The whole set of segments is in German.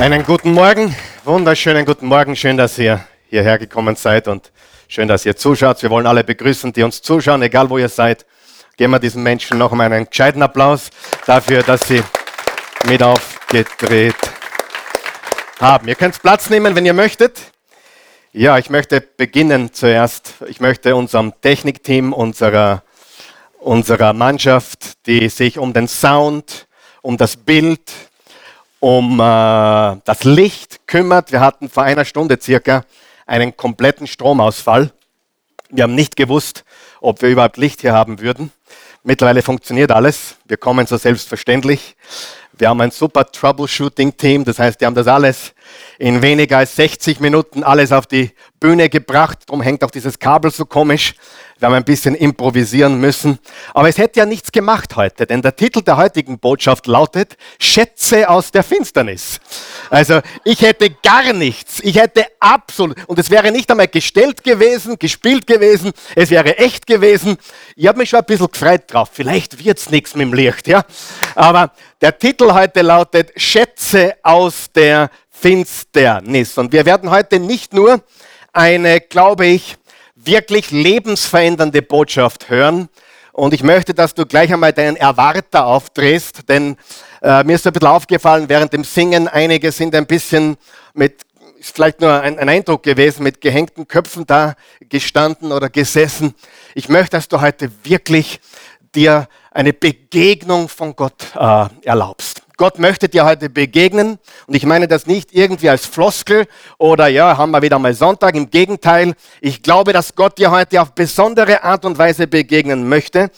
Einen guten Morgen, wunderschönen guten Morgen. Schön, dass ihr hierher gekommen seid und schön, dass ihr zuschaut. Wir wollen alle begrüßen, die uns zuschauen, egal wo ihr seid. Geben wir diesen Menschen noch einmal einen gescheiten Applaus dafür, dass sie mit aufgedreht haben. Ihr könnt Platz nehmen, wenn ihr möchtet. Ja, ich möchte beginnen zuerst. Ich möchte unserem Technikteam, unserer, unserer Mannschaft, die sich um den Sound, um das Bild, um äh, das Licht kümmert. Wir hatten vor einer Stunde circa einen kompletten Stromausfall. Wir haben nicht gewusst, ob wir überhaupt Licht hier haben würden. Mittlerweile funktioniert alles. Wir kommen so selbstverständlich. Wir haben ein super Troubleshooting-Team, das heißt, die haben das alles in weniger als 60 Minuten alles auf die Bühne gebracht. Darum hängt auch dieses Kabel so komisch. Wir haben ein bisschen improvisieren müssen. Aber es hätte ja nichts gemacht heute, denn der Titel der heutigen Botschaft lautet Schätze aus der Finsternis. Also ich hätte gar nichts. Ich hätte absolut, und es wäre nicht einmal gestellt gewesen, gespielt gewesen, es wäre echt gewesen. Ich habe mich schon ein bisschen gefreut drauf. Vielleicht wird's nichts mit dem Licht, ja. Aber der Titel heute lautet Schätze aus der Finsternis. Und wir werden heute nicht nur eine, glaube ich, wirklich lebensverändernde Botschaft hören. Und ich möchte, dass du gleich einmal deinen Erwarter aufdrehst, denn äh, mir ist ein bisschen aufgefallen, während dem Singen, einige sind ein bisschen mit, ist vielleicht nur ein, ein Eindruck gewesen, mit gehängten Köpfen da gestanden oder gesessen. Ich möchte, dass du heute wirklich dir eine Begegnung von Gott äh, erlaubst. Gott möchte dir heute begegnen und ich meine das nicht irgendwie als Floskel oder ja, haben wir wieder mal Sonntag. Im Gegenteil, ich glaube, dass Gott dir heute auf besondere Art und Weise begegnen möchte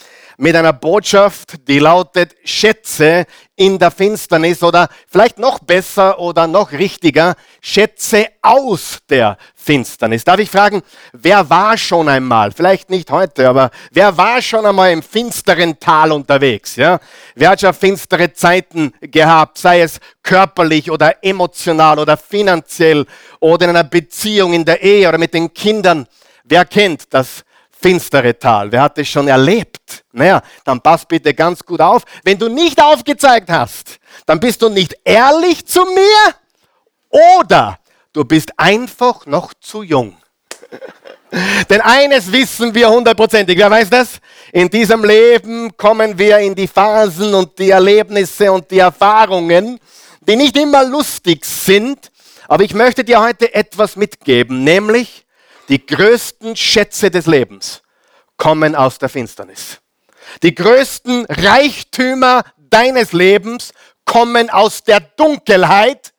mit einer Botschaft, die lautet Schätze in der Finsternis oder vielleicht noch besser oder noch richtiger, Schätze aus der Finsternis. Darf ich fragen, wer war schon einmal, vielleicht nicht heute, aber wer war schon einmal im finsteren Tal unterwegs? Ja? Wer hat schon finstere Zeiten gehabt, sei es körperlich oder emotional oder finanziell oder in einer Beziehung in der Ehe oder mit den Kindern? Wer kennt das finstere Tal. Wer hat es schon erlebt? Naja, dann pass bitte ganz gut auf. Wenn du nicht aufgezeigt hast, dann bist du nicht ehrlich zu mir oder du bist einfach noch zu jung. Denn eines wissen wir hundertprozentig. Wer weiß das? In diesem Leben kommen wir in die Phasen und die Erlebnisse und die Erfahrungen, die nicht immer lustig sind. Aber ich möchte dir heute etwas mitgeben, nämlich die größten Schätze des Lebens kommen aus der Finsternis. Die größten Reichtümer deines Lebens kommen aus der Dunkelheit,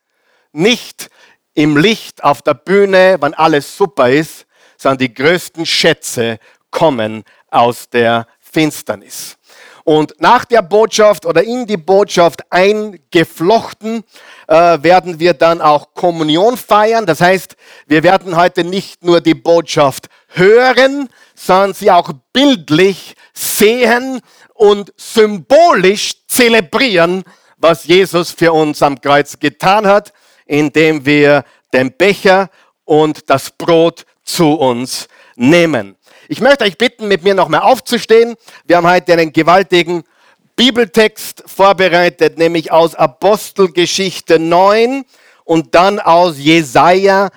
nicht im Licht auf der Bühne, wann alles super ist, sondern die größten Schätze kommen aus der Finsternis. Und nach der Botschaft oder in die Botschaft eingeflochten äh, werden wir dann auch Kommunion feiern. Das heißt, wir werden heute nicht nur die Botschaft hören, sondern sie auch bildlich sehen und symbolisch zelebrieren, was Jesus für uns am Kreuz getan hat, indem wir den Becher und das Brot zu uns nehmen. Ich möchte euch bitten, mit mir nochmal aufzustehen. Wir haben heute einen gewaltigen Bibeltext vorbereitet, nämlich aus Apostelgeschichte 9 und dann aus Jesaja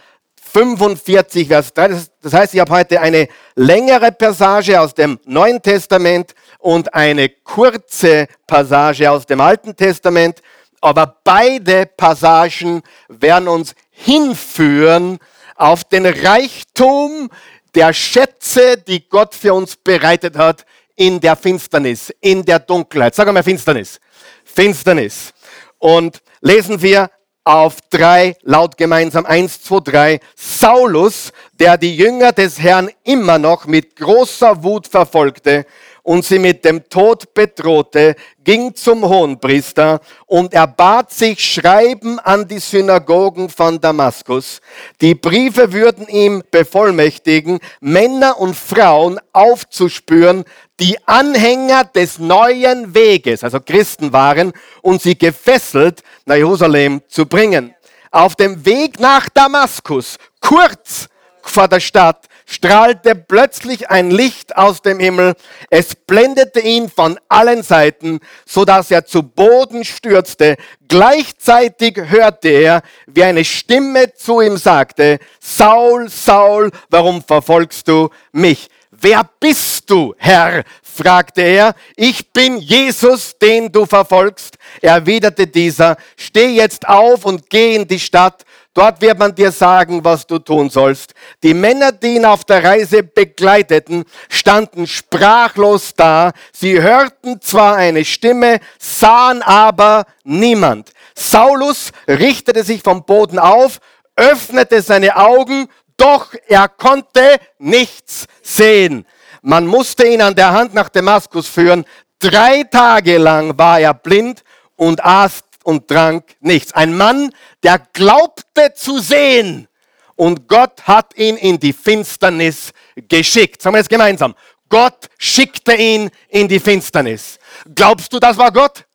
45, Vers 3. Das heißt, ich habe heute eine längere Passage aus dem Neuen Testament und eine kurze Passage aus dem Alten Testament. Aber beide Passagen werden uns hinführen auf den Reichtum der Schätze, die Gott für uns bereitet hat in der Finsternis, in der Dunkelheit. Sagen wir mal Finsternis. Finsternis. Und lesen wir auf drei, laut gemeinsam eins, zwei, drei. Saulus, der die Jünger des Herrn immer noch mit großer Wut verfolgte und sie mit dem Tod bedrohte, ging zum Hohenpriester und er bat sich Schreiben an die Synagogen von Damaskus. Die Briefe würden ihm bevollmächtigen, Männer und Frauen aufzuspüren, die Anhänger des neuen Weges, also Christen waren, und sie gefesselt nach Jerusalem zu bringen. Auf dem Weg nach Damaskus, kurz vor der Stadt, strahlte plötzlich ein Licht aus dem Himmel. Es blendete ihn von allen Seiten, so dass er zu Boden stürzte. Gleichzeitig hörte er, wie eine Stimme zu ihm sagte, Saul, Saul, warum verfolgst du mich? Wer bist du, Herr? fragte er. Ich bin Jesus, den du verfolgst, erwiderte dieser. Steh jetzt auf und geh in die Stadt. Dort wird man dir sagen, was du tun sollst. Die Männer, die ihn auf der Reise begleiteten, standen sprachlos da. Sie hörten zwar eine Stimme, sahen aber niemand. Saulus richtete sich vom Boden auf, öffnete seine Augen, doch er konnte nichts sehen. Man musste ihn an der Hand nach Damaskus führen. Drei Tage lang war er blind und aß und trank nichts. Ein Mann, der glaubte zu sehen. Und Gott hat ihn in die Finsternis geschickt. Sagen wir jetzt gemeinsam. Gott schickte ihn in die Finsternis. Glaubst du, das war Gott?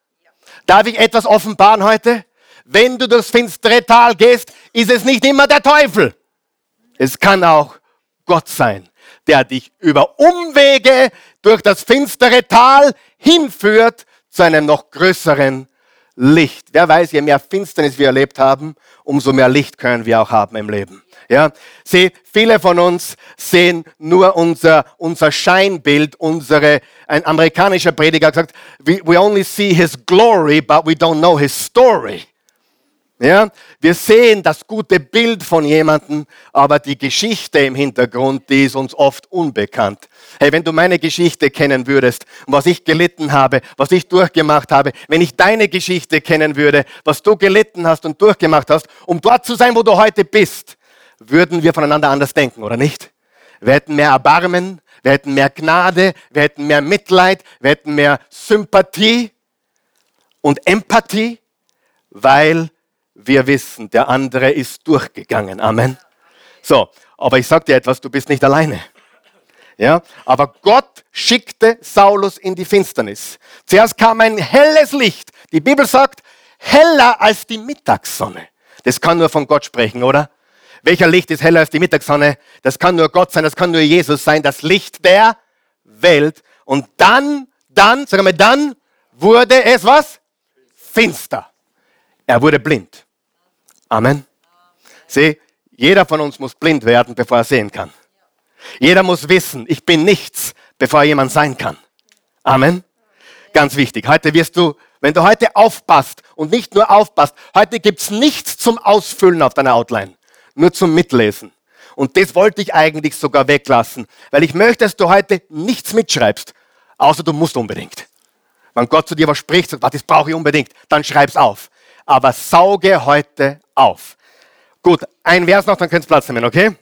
Darf ich etwas offenbaren heute? Wenn du durchs finstere Tal gehst, ist es nicht immer der Teufel. Es kann auch Gott sein, der dich über Umwege durch das finstere Tal hinführt zu einem noch größeren Licht. Wer weiß, je mehr Finsternis wir erlebt haben, umso mehr Licht können wir auch haben im Leben. Ja, seht, viele von uns sehen nur unser, unser Scheinbild, unsere, ein amerikanischer Prediger hat gesagt, we, we only see his glory, but we don't know his story. Ja, wir sehen das gute Bild von jemandem, aber die Geschichte im Hintergrund, die ist uns oft unbekannt. Hey, wenn du meine Geschichte kennen würdest, was ich gelitten habe, was ich durchgemacht habe, wenn ich deine Geschichte kennen würde, was du gelitten hast und durchgemacht hast, um dort zu sein, wo du heute bist, würden wir voneinander anders denken, oder nicht? Wir hätten mehr Erbarmen, wir hätten mehr Gnade, wir hätten mehr Mitleid, wir hätten mehr Sympathie und Empathie, weil wir wissen, der andere ist durchgegangen. Amen. So, aber ich sage dir etwas, du bist nicht alleine. Ja, aber Gott schickte Saulus in die Finsternis. Zuerst kam ein helles Licht. Die Bibel sagt, heller als die Mittagssonne. Das kann nur von Gott sprechen, oder? Welcher Licht ist heller als die Mittagssonne? Das kann nur Gott sein, das kann nur Jesus sein, das Licht der Welt. Und dann, dann, sagen wir, dann wurde es was? Finster. Er wurde blind. Amen. Sieh, jeder von uns muss blind werden, bevor er sehen kann. Jeder muss wissen, ich bin nichts, bevor jemand sein kann. Amen. Ganz wichtig. Heute wirst du, wenn du heute aufpasst und nicht nur aufpasst, heute gibt's nichts zum Ausfüllen auf deiner Outline, nur zum Mitlesen. Und das wollte ich eigentlich sogar weglassen, weil ich möchte, dass du heute nichts mitschreibst, außer du musst unbedingt. Wenn Gott zu dir was spricht, sagt, das brauche ich unbedingt, dann schreib's auf aber sauge heute auf. Gut, ein Vers noch, dann könnt ihr Platz nehmen, okay?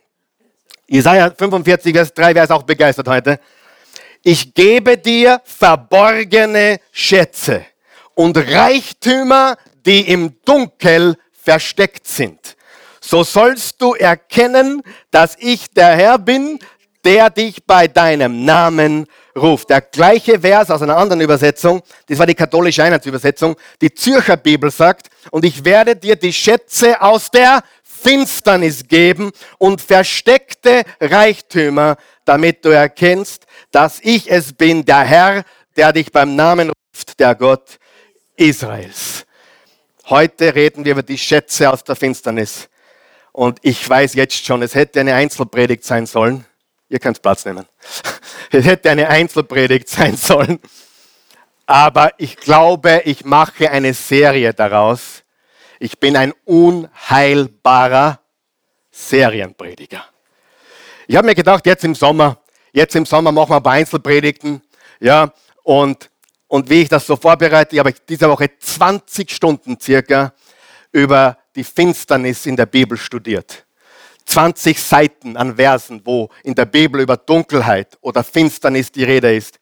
Isaiah 45, Vers 3, wer ist auch begeistert heute? Ich gebe dir verborgene Schätze und Reichtümer, die im Dunkel versteckt sind. So sollst du erkennen, dass ich der Herr bin, der dich bei deinem Namen ruft. Der gleiche Vers aus einer anderen Übersetzung, das war die katholische Einheitsübersetzung, die Zürcher Bibel sagt, und ich werde dir die Schätze aus der Finsternis geben und versteckte Reichtümer, damit du erkennst, dass ich es bin, der Herr, der dich beim Namen ruft, der Gott Israels. Heute reden wir über die Schätze aus der Finsternis. Und ich weiß jetzt schon, es hätte eine Einzelpredigt sein sollen. Ihr könnt Platz nehmen. Es hätte eine Einzelpredigt sein sollen. Aber ich glaube, ich mache eine Serie daraus. Ich bin ein unheilbarer Serienprediger. Ich habe mir gedacht, jetzt im Sommer, jetzt im Sommer machen wir ein paar Einzelpredigten. Ja, und, und wie ich das so vorbereite, habe ich diese Woche 20 Stunden circa über die Finsternis in der Bibel studiert. 20 Seiten an Versen, wo in der Bibel über Dunkelheit oder Finsternis die Rede ist.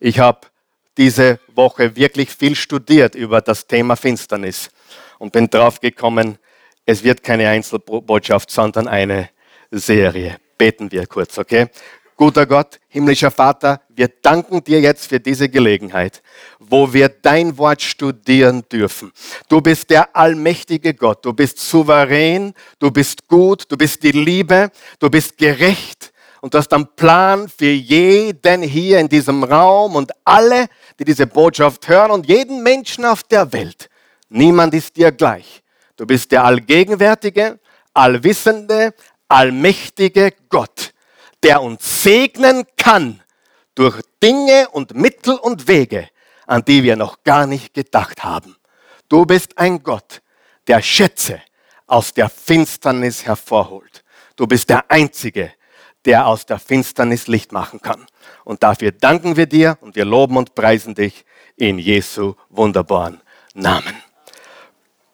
Ich habe diese Woche wirklich viel studiert über das Thema Finsternis und bin drauf gekommen, es wird keine Einzelbotschaft, sondern eine Serie. Beten wir kurz, okay? Guter Gott, himmlischer Vater, wir danken dir jetzt für diese Gelegenheit, wo wir dein Wort studieren dürfen. Du bist der allmächtige Gott, du bist souverän, du bist gut, du bist die Liebe, du bist gerecht und du hast einen Plan für jeden hier in diesem Raum und alle, die diese Botschaft hören und jeden Menschen auf der Welt. Niemand ist dir gleich. Du bist der allgegenwärtige, allwissende, allmächtige Gott, der uns segnen kann durch Dinge und Mittel und Wege, an die wir noch gar nicht gedacht haben. Du bist ein Gott, der Schätze aus der Finsternis hervorholt. Du bist der Einzige, der aus der Finsternis Licht machen kann. Und dafür danken wir dir und wir loben und preisen dich in Jesu wunderbaren Namen.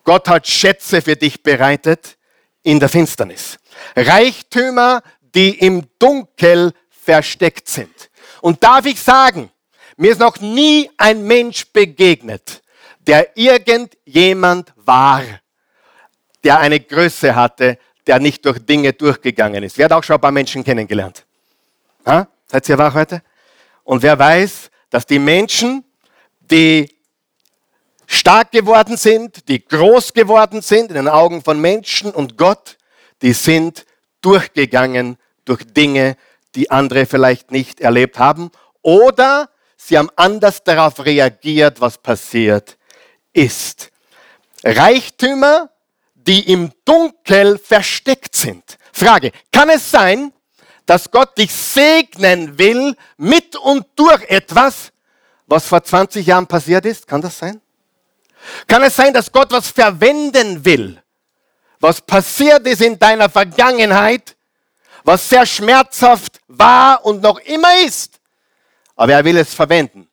Gott hat Schätze für dich bereitet in der Finsternis. Reichtümer, die im Dunkel versteckt sind. Und darf ich sagen, mir ist noch nie ein Mensch begegnet, der irgendjemand war, der eine Größe hatte, der nicht durch Dinge durchgegangen ist. Wer hat auch schon ein paar Menschen kennengelernt? Ha? Seid ihr wach heute? Und wer weiß, dass die Menschen, die stark geworden sind, die groß geworden sind in den Augen von Menschen und Gott, die sind durchgegangen durch Dinge, die andere vielleicht nicht erlebt haben. Oder sie haben anders darauf reagiert, was passiert ist. Reichtümer die im Dunkel versteckt sind. Frage, kann es sein, dass Gott dich segnen will mit und durch etwas, was vor 20 Jahren passiert ist? Kann das sein? Kann es sein, dass Gott was verwenden will, was passiert ist in deiner Vergangenheit, was sehr schmerzhaft war und noch immer ist, aber er will es verwenden,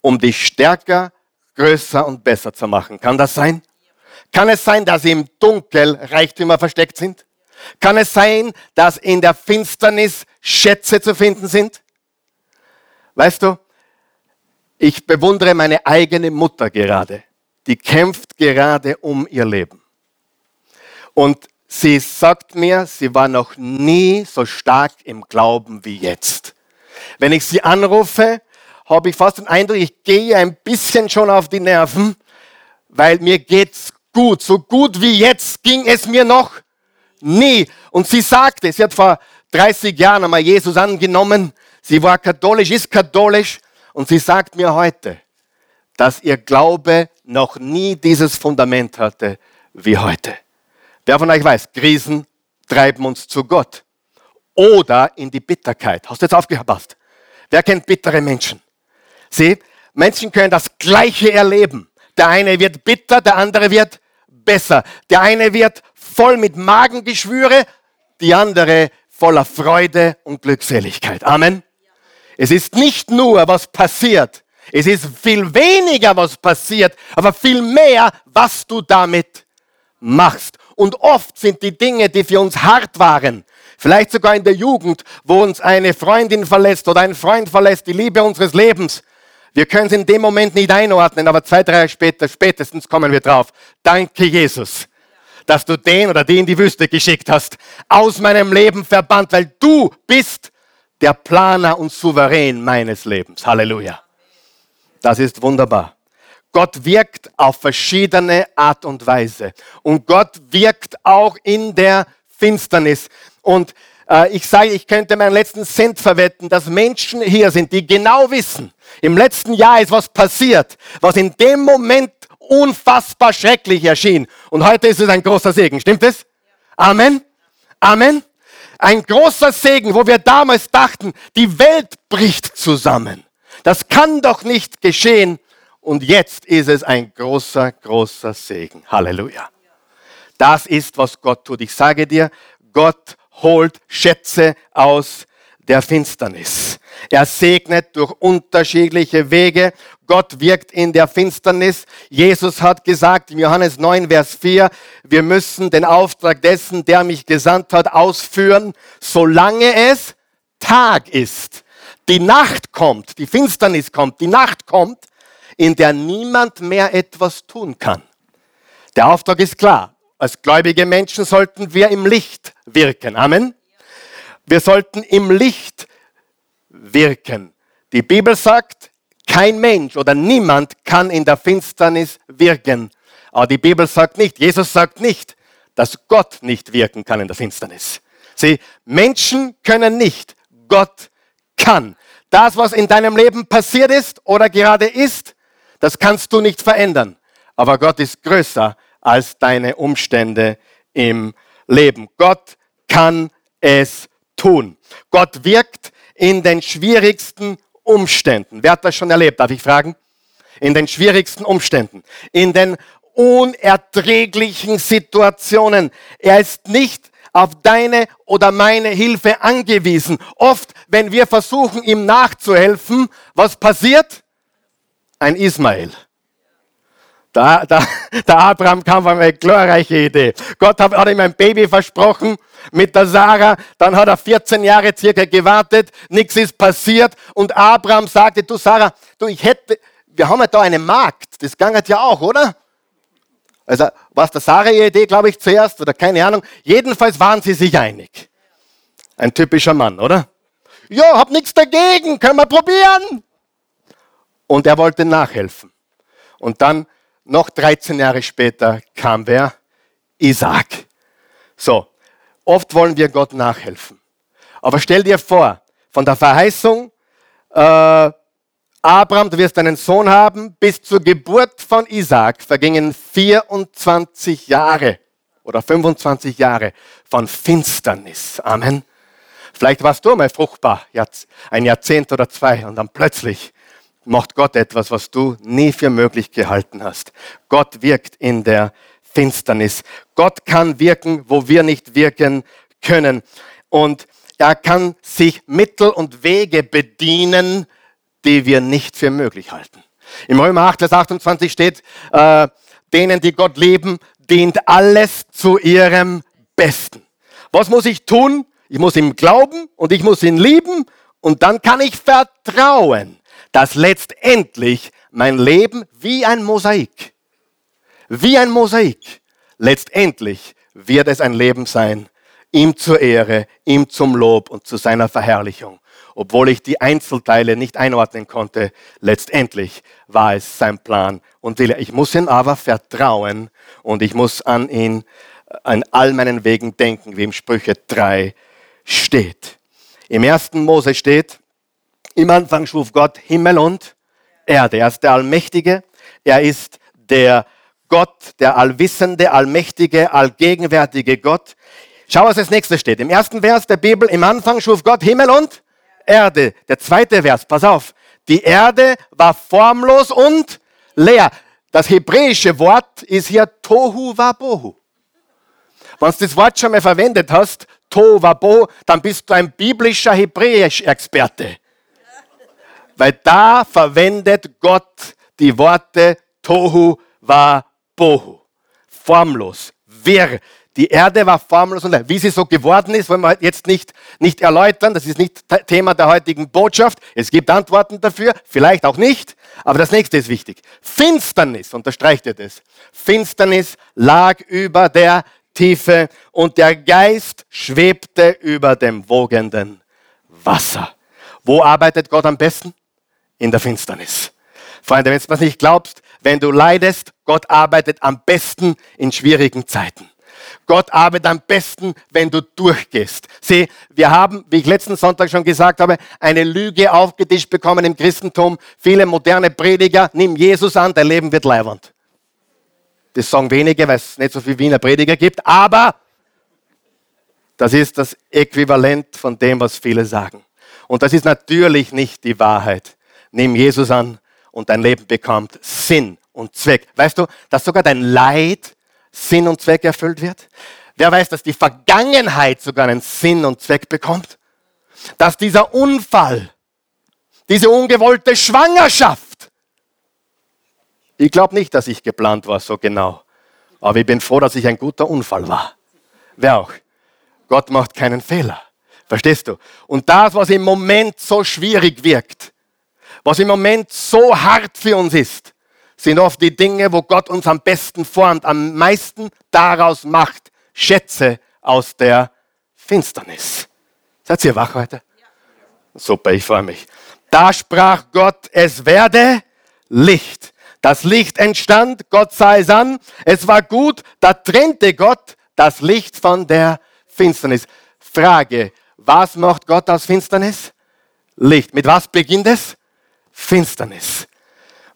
um dich stärker, größer und besser zu machen. Kann das sein? Kann es sein, dass im Dunkel Reichtümer versteckt sind? Kann es sein, dass in der Finsternis Schätze zu finden sind? Weißt du, ich bewundere meine eigene Mutter gerade. Die kämpft gerade um ihr Leben. Und sie sagt mir, sie war noch nie so stark im Glauben wie jetzt. Wenn ich sie anrufe, habe ich fast den Eindruck, ich gehe ein bisschen schon auf die Nerven, weil mir geht's gut. So gut wie jetzt ging es mir noch nie. Und sie sagte, sie hat vor 30 Jahren einmal Jesus angenommen. Sie war katholisch, ist katholisch. Und sie sagt mir heute, dass ihr Glaube noch nie dieses Fundament hatte wie heute. Wer von euch weiß, Krisen treiben uns zu Gott oder in die Bitterkeit. Hast du jetzt aufgepasst? Wer kennt bittere Menschen? Sieh, Menschen können das Gleiche erleben. Der eine wird bitter, der andere wird besser. Der eine wird voll mit Magengeschwüre, die andere voller Freude und Glückseligkeit. Amen. Es ist nicht nur, was passiert. Es ist viel weniger, was passiert, aber viel mehr, was du damit machst. Und oft sind die Dinge, die für uns hart waren, vielleicht sogar in der Jugend, wo uns eine Freundin verlässt oder ein Freund verlässt, die Liebe unseres Lebens, wir können es in dem Moment nicht einordnen, aber zwei, drei Jahre später, spätestens kommen wir drauf. Danke, Jesus, dass du den oder die in die Wüste geschickt hast, aus meinem Leben verbannt, weil du bist der Planer und Souverän meines Lebens. Halleluja. Das ist wunderbar. Gott wirkt auf verschiedene Art und Weise. Und Gott wirkt auch in der Finsternis. Und äh, ich sage, ich könnte meinen letzten Cent verwetten, dass Menschen hier sind, die genau wissen, im letzten Jahr ist was passiert, was in dem Moment unfassbar schrecklich erschien. Und heute ist es ein großer Segen. Stimmt es? Amen. Amen. Ein großer Segen, wo wir damals dachten, die Welt bricht zusammen. Das kann doch nicht geschehen. Und jetzt ist es ein großer, großer Segen. Halleluja. Das ist, was Gott tut. Ich sage dir, Gott holt Schätze aus der Finsternis. Er segnet durch unterschiedliche Wege. Gott wirkt in der Finsternis. Jesus hat gesagt im Johannes 9, Vers 4, wir müssen den Auftrag dessen, der mich gesandt hat, ausführen, solange es Tag ist. Die Nacht kommt, die Finsternis kommt, die Nacht kommt, in der niemand mehr etwas tun kann. Der Auftrag ist klar. Als gläubige Menschen sollten wir im Licht wirken. Amen. Wir sollten im Licht wirken. Die Bibel sagt, kein Mensch oder niemand kann in der Finsternis wirken. Aber die Bibel sagt nicht, Jesus sagt nicht, dass Gott nicht wirken kann in der Finsternis. Sieh, Menschen können nicht, Gott kann. Das, was in deinem Leben passiert ist oder gerade ist, das kannst du nicht verändern. Aber Gott ist größer als deine Umstände im Leben. Gott kann es tun. Gott wirkt in den schwierigsten Umständen. Wer hat das schon erlebt? Darf ich fragen? In den schwierigsten Umständen. In den unerträglichen Situationen. Er ist nicht auf deine oder meine Hilfe angewiesen. Oft, wenn wir versuchen, ihm nachzuhelfen, was passiert? Ein Ismael. Da, da, der Abraham kam auf eine glorreiche Idee. Gott hat, hat ihm ein Baby versprochen mit der Sarah. Dann hat er 14 Jahre circa gewartet. Nichts ist passiert. Und Abraham sagte, du Sarah, du, ich hätte, wir haben ja da eine Magd. Das gangert ja auch, oder? Also, was der Sarah ihre Idee, glaube ich, zuerst, oder keine Ahnung. Jedenfalls waren sie sich einig. Ein typischer Mann, oder? Ja, hab nichts dagegen, können wir probieren. Und er wollte nachhelfen. Und dann noch 13 Jahre später kam wer? Isaac. So, oft wollen wir Gott nachhelfen. Aber stell dir vor, von der Verheißung, äh, Abraham, du wirst einen Sohn haben, bis zur Geburt von Isaac vergingen 24 Jahre oder 25 Jahre von Finsternis. Amen. Vielleicht warst du mal fruchtbar, ein Jahrzehnt oder zwei, und dann plötzlich macht Gott etwas, was du nie für möglich gehalten hast. Gott wirkt in der Finsternis. Gott kann wirken, wo wir nicht wirken können. Und er kann sich Mittel und Wege bedienen, die wir nicht für möglich halten. Im Römer 8, Vers 28 steht, äh, denen, die Gott lieben, dient alles zu ihrem Besten. Was muss ich tun? Ich muss ihm glauben und ich muss ihn lieben und dann kann ich vertrauen dass letztendlich mein Leben wie ein Mosaik, wie ein Mosaik, letztendlich wird es ein Leben sein, ihm zur Ehre, ihm zum Lob und zu seiner Verherrlichung. Obwohl ich die Einzelteile nicht einordnen konnte, letztendlich war es sein Plan und Wille. Ich muss ihm aber vertrauen und ich muss an ihn, an all meinen Wegen denken, wie im Sprüche 3 steht. Im ersten Mose steht, im Anfang schuf Gott Himmel und Erde. Er ist der Allmächtige. Er ist der Gott, der allwissende, allmächtige, allgegenwärtige Gott. Schau, was als nächstes steht. Im ersten Vers der Bibel, im Anfang schuf Gott Himmel und Erde. Der zweite Vers, pass auf. Die Erde war formlos und leer. Das hebräische Wort ist hier Tohu Wabohu. Wenn du das Wort schon mal verwendet hast, Tohu Wabohu, dann bist du ein biblischer Hebräisch-Experte. Weil da verwendet Gott die Worte Tohu wa Bohu. Formlos, wirr. Die Erde war formlos und wie sie so geworden ist, wollen wir jetzt nicht, nicht erläutern. Das ist nicht Thema der heutigen Botschaft. Es gibt Antworten dafür, vielleicht auch nicht. Aber das nächste ist wichtig. Finsternis, unterstreicht ihr das? Finsternis lag über der Tiefe und der Geist schwebte über dem wogenden Wasser. Wo arbeitet Gott am besten? in der Finsternis. Freunde, wenn du es nicht glaubst, wenn du leidest, Gott arbeitet am besten in schwierigen Zeiten. Gott arbeitet am besten, wenn du durchgehst. Sieh, wir haben, wie ich letzten Sonntag schon gesagt habe, eine Lüge aufgetischt bekommen im Christentum. Viele moderne Prediger, nimm Jesus an, dein Leben wird leiwand. Das sagen wenige, weil es nicht so viele Wiener Prediger gibt, aber das ist das Äquivalent von dem, was viele sagen. Und das ist natürlich nicht die Wahrheit nimm Jesus an und dein Leben bekommt Sinn und Zweck. Weißt du, dass sogar dein Leid Sinn und Zweck erfüllt wird? Wer weiß, dass die Vergangenheit sogar einen Sinn und Zweck bekommt? Dass dieser Unfall, diese ungewollte Schwangerschaft, ich glaube nicht, dass ich geplant war so genau, aber ich bin froh, dass ich ein guter Unfall war. Wer auch? Gott macht keinen Fehler. Verstehst du? Und das, was im Moment so schwierig wirkt, was im Moment so hart für uns ist, sind oft die Dinge, wo Gott uns am besten formt, am meisten daraus macht. Schätze aus der Finsternis. Seid ihr wach heute? Super, ich freue mich. Da sprach Gott, es werde Licht. Das Licht entstand, Gott sah es an, es war gut, da trennte Gott das Licht von der Finsternis. Frage, was macht Gott aus Finsternis? Licht. Mit was beginnt es? Finsternis.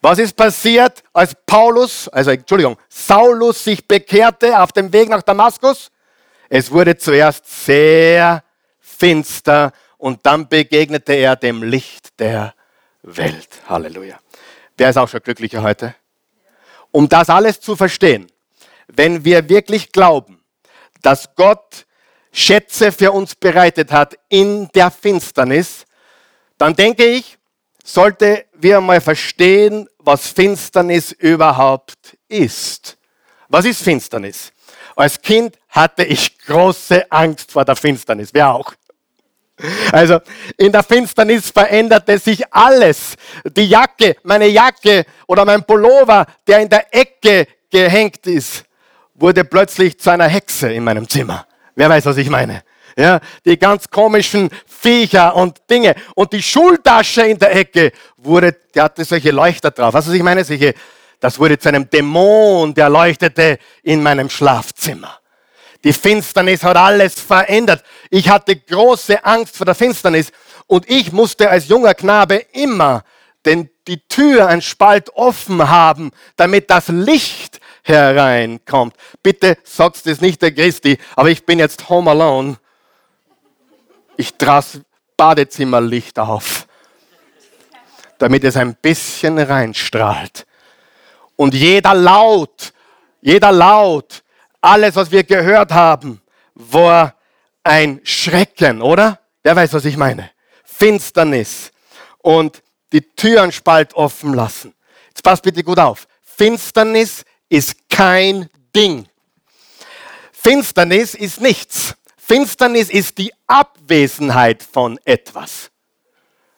Was ist passiert, als Paulus, also Entschuldigung, Saulus sich bekehrte auf dem Weg nach Damaskus? Es wurde zuerst sehr finster und dann begegnete er dem Licht der Welt. Halleluja. Wer ist auch schon glücklicher heute? Um das alles zu verstehen, wenn wir wirklich glauben, dass Gott Schätze für uns bereitet hat in der Finsternis, dann denke ich, sollte wir mal verstehen, was Finsternis überhaupt ist. Was ist Finsternis? Als Kind hatte ich große Angst vor der Finsternis. Wer auch? Also in der Finsternis veränderte sich alles. Die Jacke, meine Jacke oder mein Pullover, der in der Ecke gehängt ist, wurde plötzlich zu einer Hexe in meinem Zimmer. Wer weiß, was ich meine? Ja, die ganz komischen Viecher und Dinge. Und die Schultasche in der Ecke wurde, die hatte solche Leuchter drauf. Was, ich meine? Solche, das wurde zu einem Dämon, der leuchtete in meinem Schlafzimmer. Die Finsternis hat alles verändert. Ich hatte große Angst vor der Finsternis und ich musste als junger Knabe immer den, die Tür, ein Spalt offen haben, damit das Licht hereinkommt. Bitte sagst es nicht der Christi, aber ich bin jetzt home alone. Ich traß Badezimmerlicht auf, damit es ein bisschen reinstrahlt. Und jeder Laut, jeder Laut, alles, was wir gehört haben, war ein Schrecken, oder? Wer weiß, was ich meine? Finsternis. Und die Türen spalt offen lassen. Jetzt passt bitte gut auf. Finsternis ist kein Ding. Finsternis ist nichts. Finsternis ist die Abwesenheit von etwas.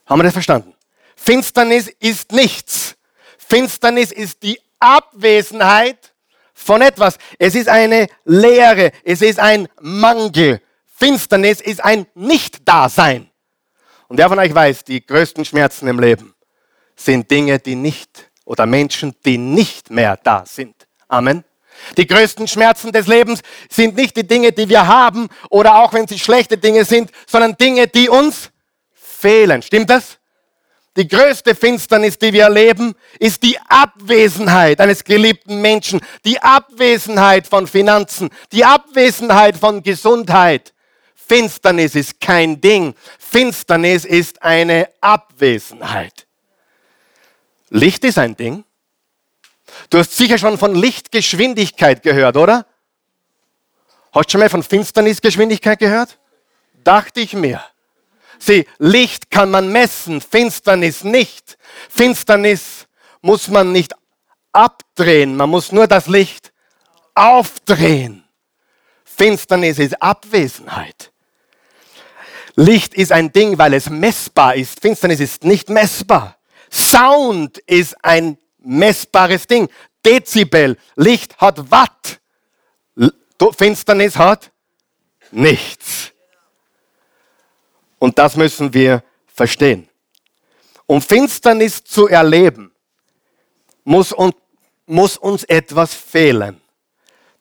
Haben wir das verstanden? Finsternis ist nichts. Finsternis ist die Abwesenheit von etwas. Es ist eine Leere. Es ist ein Mangel. Finsternis ist ein Nicht-Dasein. Und wer von euch weiß, die größten Schmerzen im Leben sind Dinge, die nicht oder Menschen, die nicht mehr da sind. Amen. Die größten Schmerzen des Lebens sind nicht die Dinge, die wir haben oder auch wenn sie schlechte Dinge sind, sondern Dinge, die uns fehlen. Stimmt das? Die größte Finsternis, die wir erleben, ist die Abwesenheit eines geliebten Menschen, die Abwesenheit von Finanzen, die Abwesenheit von Gesundheit. Finsternis ist kein Ding. Finsternis ist eine Abwesenheit. Licht ist ein Ding. Du hast sicher schon von Lichtgeschwindigkeit gehört, oder? Hast du schon mal von Finsternisgeschwindigkeit gehört? Dachte ich mir. Sieh, Licht kann man messen, Finsternis nicht. Finsternis muss man nicht abdrehen, man muss nur das Licht aufdrehen. Finsternis ist Abwesenheit. Licht ist ein Ding, weil es messbar ist. Finsternis ist nicht messbar. Sound ist ein messbares Ding. Dezibel, Licht hat Watt. Finsternis hat nichts. Und das müssen wir verstehen. Um Finsternis zu erleben, muss, un muss uns etwas fehlen.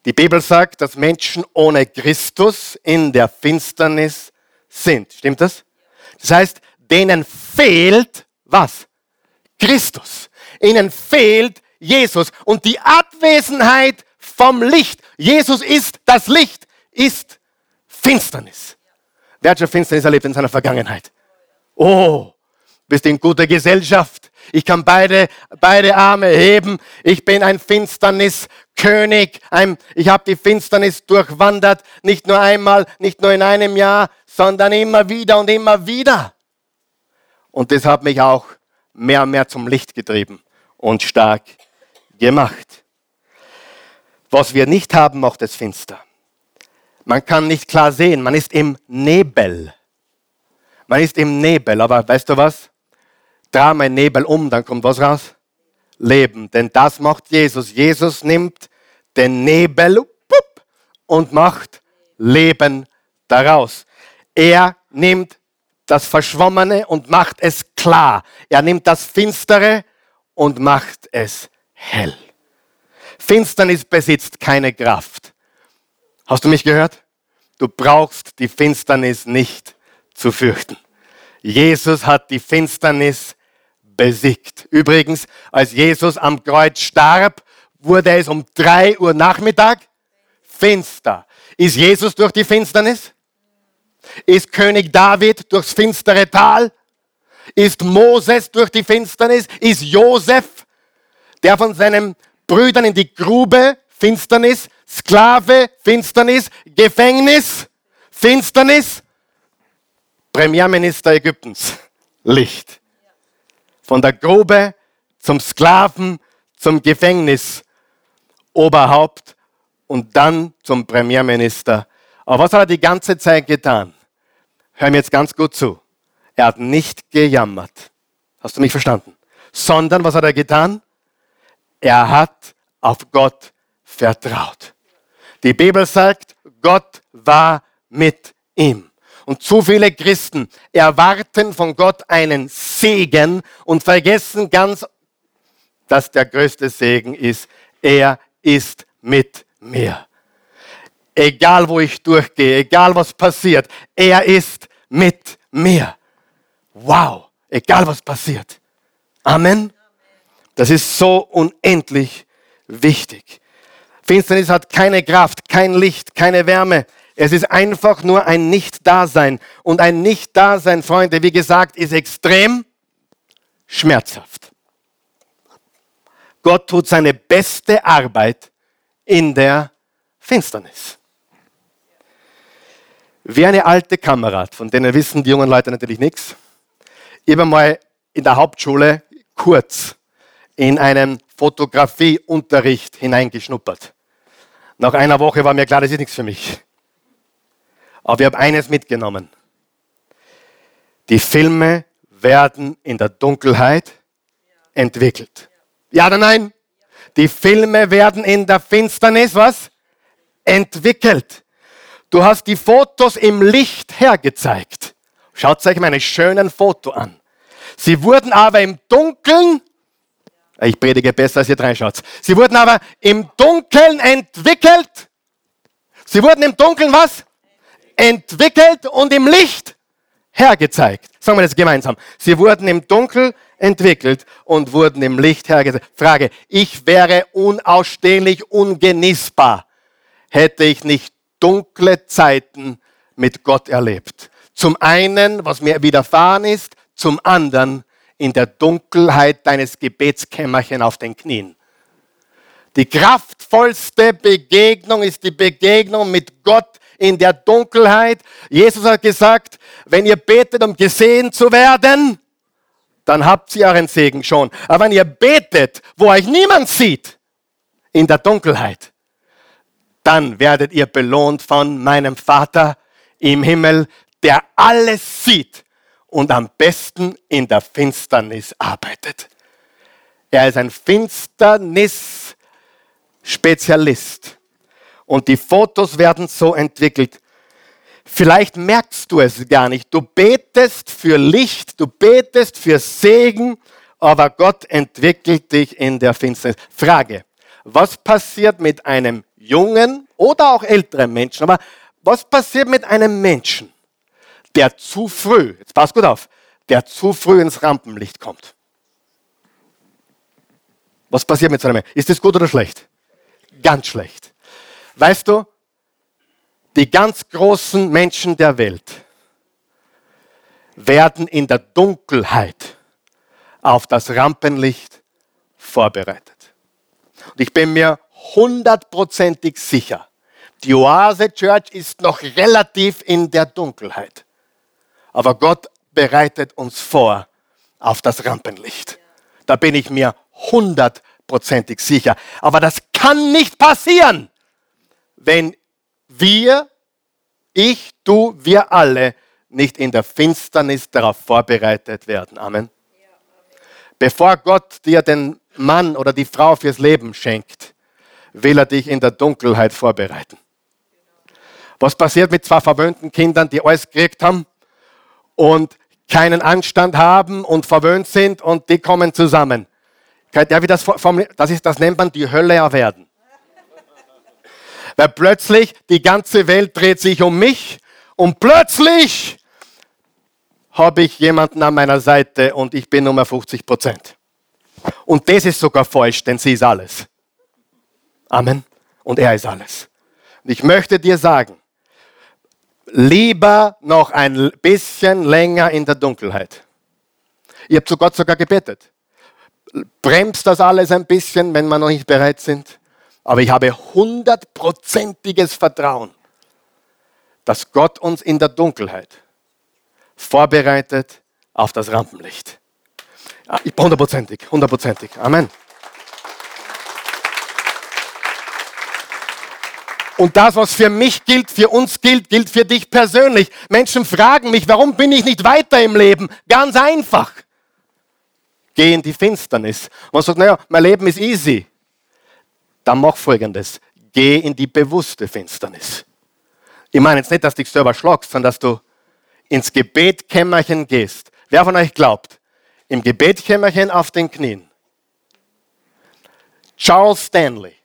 Die Bibel sagt, dass Menschen ohne Christus in der Finsternis sind. Stimmt das? Das heißt, denen fehlt was? Christus. Ihnen fehlt Jesus. Und die Abwesenheit vom Licht, Jesus ist das Licht, ist Finsternis. Wer hat schon Finsternis erlebt in seiner Vergangenheit? Oh, bist in guter Gesellschaft. Ich kann beide, beide Arme heben. Ich bin ein Finsterniskönig. Ein, ich habe die Finsternis durchwandert. Nicht nur einmal, nicht nur in einem Jahr, sondern immer wieder und immer wieder. Und das hat mich auch mehr und mehr zum Licht getrieben und stark gemacht. Was wir nicht haben, macht es finster. Man kann nicht klar sehen, man ist im Nebel. Man ist im Nebel, aber weißt du was? Dreh mein Nebel um, dann kommt was raus? Leben. Denn das macht Jesus. Jesus nimmt den Nebel und macht Leben daraus. Er nimmt das Verschwommene und macht es klar. Er nimmt das Finstere und macht es hell. Finsternis besitzt keine Kraft. Hast du mich gehört? du brauchst die Finsternis nicht zu fürchten. Jesus hat die Finsternis besiegt. Übrigens, als Jesus am Kreuz starb, wurde es um drei Uhr Nachmittag finster. Ist Jesus durch die Finsternis? Ist König David durchs finstere Tal? Ist Moses durch die Finsternis? Ist Josef, der von seinen Brüdern in die Grube, Finsternis, Sklave, Finsternis, Gefängnis, Finsternis, Premierminister Ägyptens, Licht. Von der Grube zum Sklaven, zum Gefängnis, Oberhaupt und dann zum Premierminister. Aber was hat er die ganze Zeit getan? Hör mir jetzt ganz gut zu. Er hat nicht gejammert. Hast du mich verstanden? Sondern was hat er getan? Er hat auf Gott vertraut. Die Bibel sagt, Gott war mit ihm. Und zu viele Christen erwarten von Gott einen Segen und vergessen ganz, dass der größte Segen ist, er ist mit mir. Egal wo ich durchgehe, egal was passiert, er ist mit mir. Wow, egal was passiert. Amen. Das ist so unendlich wichtig. Finsternis hat keine Kraft, kein Licht, keine Wärme. Es ist einfach nur ein Nicht-Dasein. Und ein Nicht-Dasein, Freunde, wie gesagt, ist extrem schmerzhaft. Gott tut seine beste Arbeit in der Finsternis. Wie eine alte Kamerad, von denen wissen die jungen Leute natürlich nichts. Ich habe mal in der Hauptschule kurz in einen Fotografieunterricht hineingeschnuppert. Nach einer Woche war mir klar, das ist nichts für mich. Aber ich habe eines mitgenommen. Die Filme werden in der Dunkelheit entwickelt. Ja oder nein? Die Filme werden in der Finsternis was? Entwickelt. Du hast die Fotos im Licht hergezeigt. Schaut euch meine schönen Foto an. Sie wurden aber im Dunkeln, ich predige besser, als ihr reinschaut. Sie wurden aber im Dunkeln entwickelt. Sie wurden im Dunkeln was? Entwickelt und im Licht hergezeigt. Sagen wir das gemeinsam. Sie wurden im Dunkeln entwickelt und wurden im Licht hergezeigt. Frage, ich wäre unausstehlich, ungenießbar, hätte ich nicht dunkle Zeiten mit Gott erlebt. Zum einen, was mir widerfahren ist, zum anderen in der Dunkelheit deines Gebetskämmerchen auf den Knien. Die kraftvollste Begegnung ist die Begegnung mit Gott in der Dunkelheit. Jesus hat gesagt, wenn ihr betet, um gesehen zu werden, dann habt ihr euren Segen schon. Aber wenn ihr betet, wo euch niemand sieht, in der Dunkelheit, dann werdet ihr belohnt von meinem Vater im Himmel, der alles sieht und am besten in der Finsternis arbeitet. Er ist ein Finsternis-Spezialist. Und die Fotos werden so entwickelt. Vielleicht merkst du es gar nicht. Du betest für Licht, du betest für Segen, aber Gott entwickelt dich in der Finsternis. Frage, was passiert mit einem jungen oder auch älteren Menschen? Aber was passiert mit einem Menschen, der zu früh, jetzt pass gut auf, der zu früh ins Rampenlicht kommt? Was passiert mit so einem? Ist das gut oder schlecht? Ganz schlecht. Weißt du, die ganz großen Menschen der Welt werden in der Dunkelheit auf das Rampenlicht vorbereitet. Und ich bin mir hundertprozentig sicher, die Oase Church ist noch relativ in der Dunkelheit. Aber Gott bereitet uns vor auf das Rampenlicht. Da bin ich mir hundertprozentig sicher. Aber das kann nicht passieren, wenn wir, ich, du, wir alle nicht in der Finsternis darauf vorbereitet werden. Amen. Bevor Gott dir den Mann oder die Frau fürs Leben schenkt, will er dich in der Dunkelheit vorbereiten. Was passiert mit zwei verwöhnten Kindern, die alles gekriegt haben und keinen Anstand haben und verwöhnt sind und die kommen zusammen? Das, ist, das nennt man die Hölle erwerden. Weil plötzlich die ganze Welt dreht sich um mich und plötzlich habe ich jemanden an meiner Seite und ich bin Nummer 50 Prozent. Und das ist sogar falsch, denn sie ist alles. Amen. Und er ist alles. Und ich möchte dir sagen, lieber noch ein bisschen länger in der Dunkelheit. Ihr habt zu Gott sogar gebetet. Bremst das alles ein bisschen, wenn wir noch nicht bereit sind. Aber ich habe hundertprozentiges Vertrauen, dass Gott uns in der Dunkelheit vorbereitet auf das Rampenlicht. Ich bin hundertprozentig, hundertprozentig. Amen. Und das, was für mich gilt, für uns gilt, gilt für dich persönlich. Menschen fragen mich, warum bin ich nicht weiter im Leben? Ganz einfach. Geh in die Finsternis. Man sagt, naja, mein Leben ist easy. Dann mach folgendes. Geh in die bewusste Finsternis. Ich meine jetzt nicht, dass du dich selber schlagst, sondern dass du ins Gebetkämmerchen gehst. Wer von euch glaubt? Im Gebetkämmerchen auf den Knien. Charles Stanley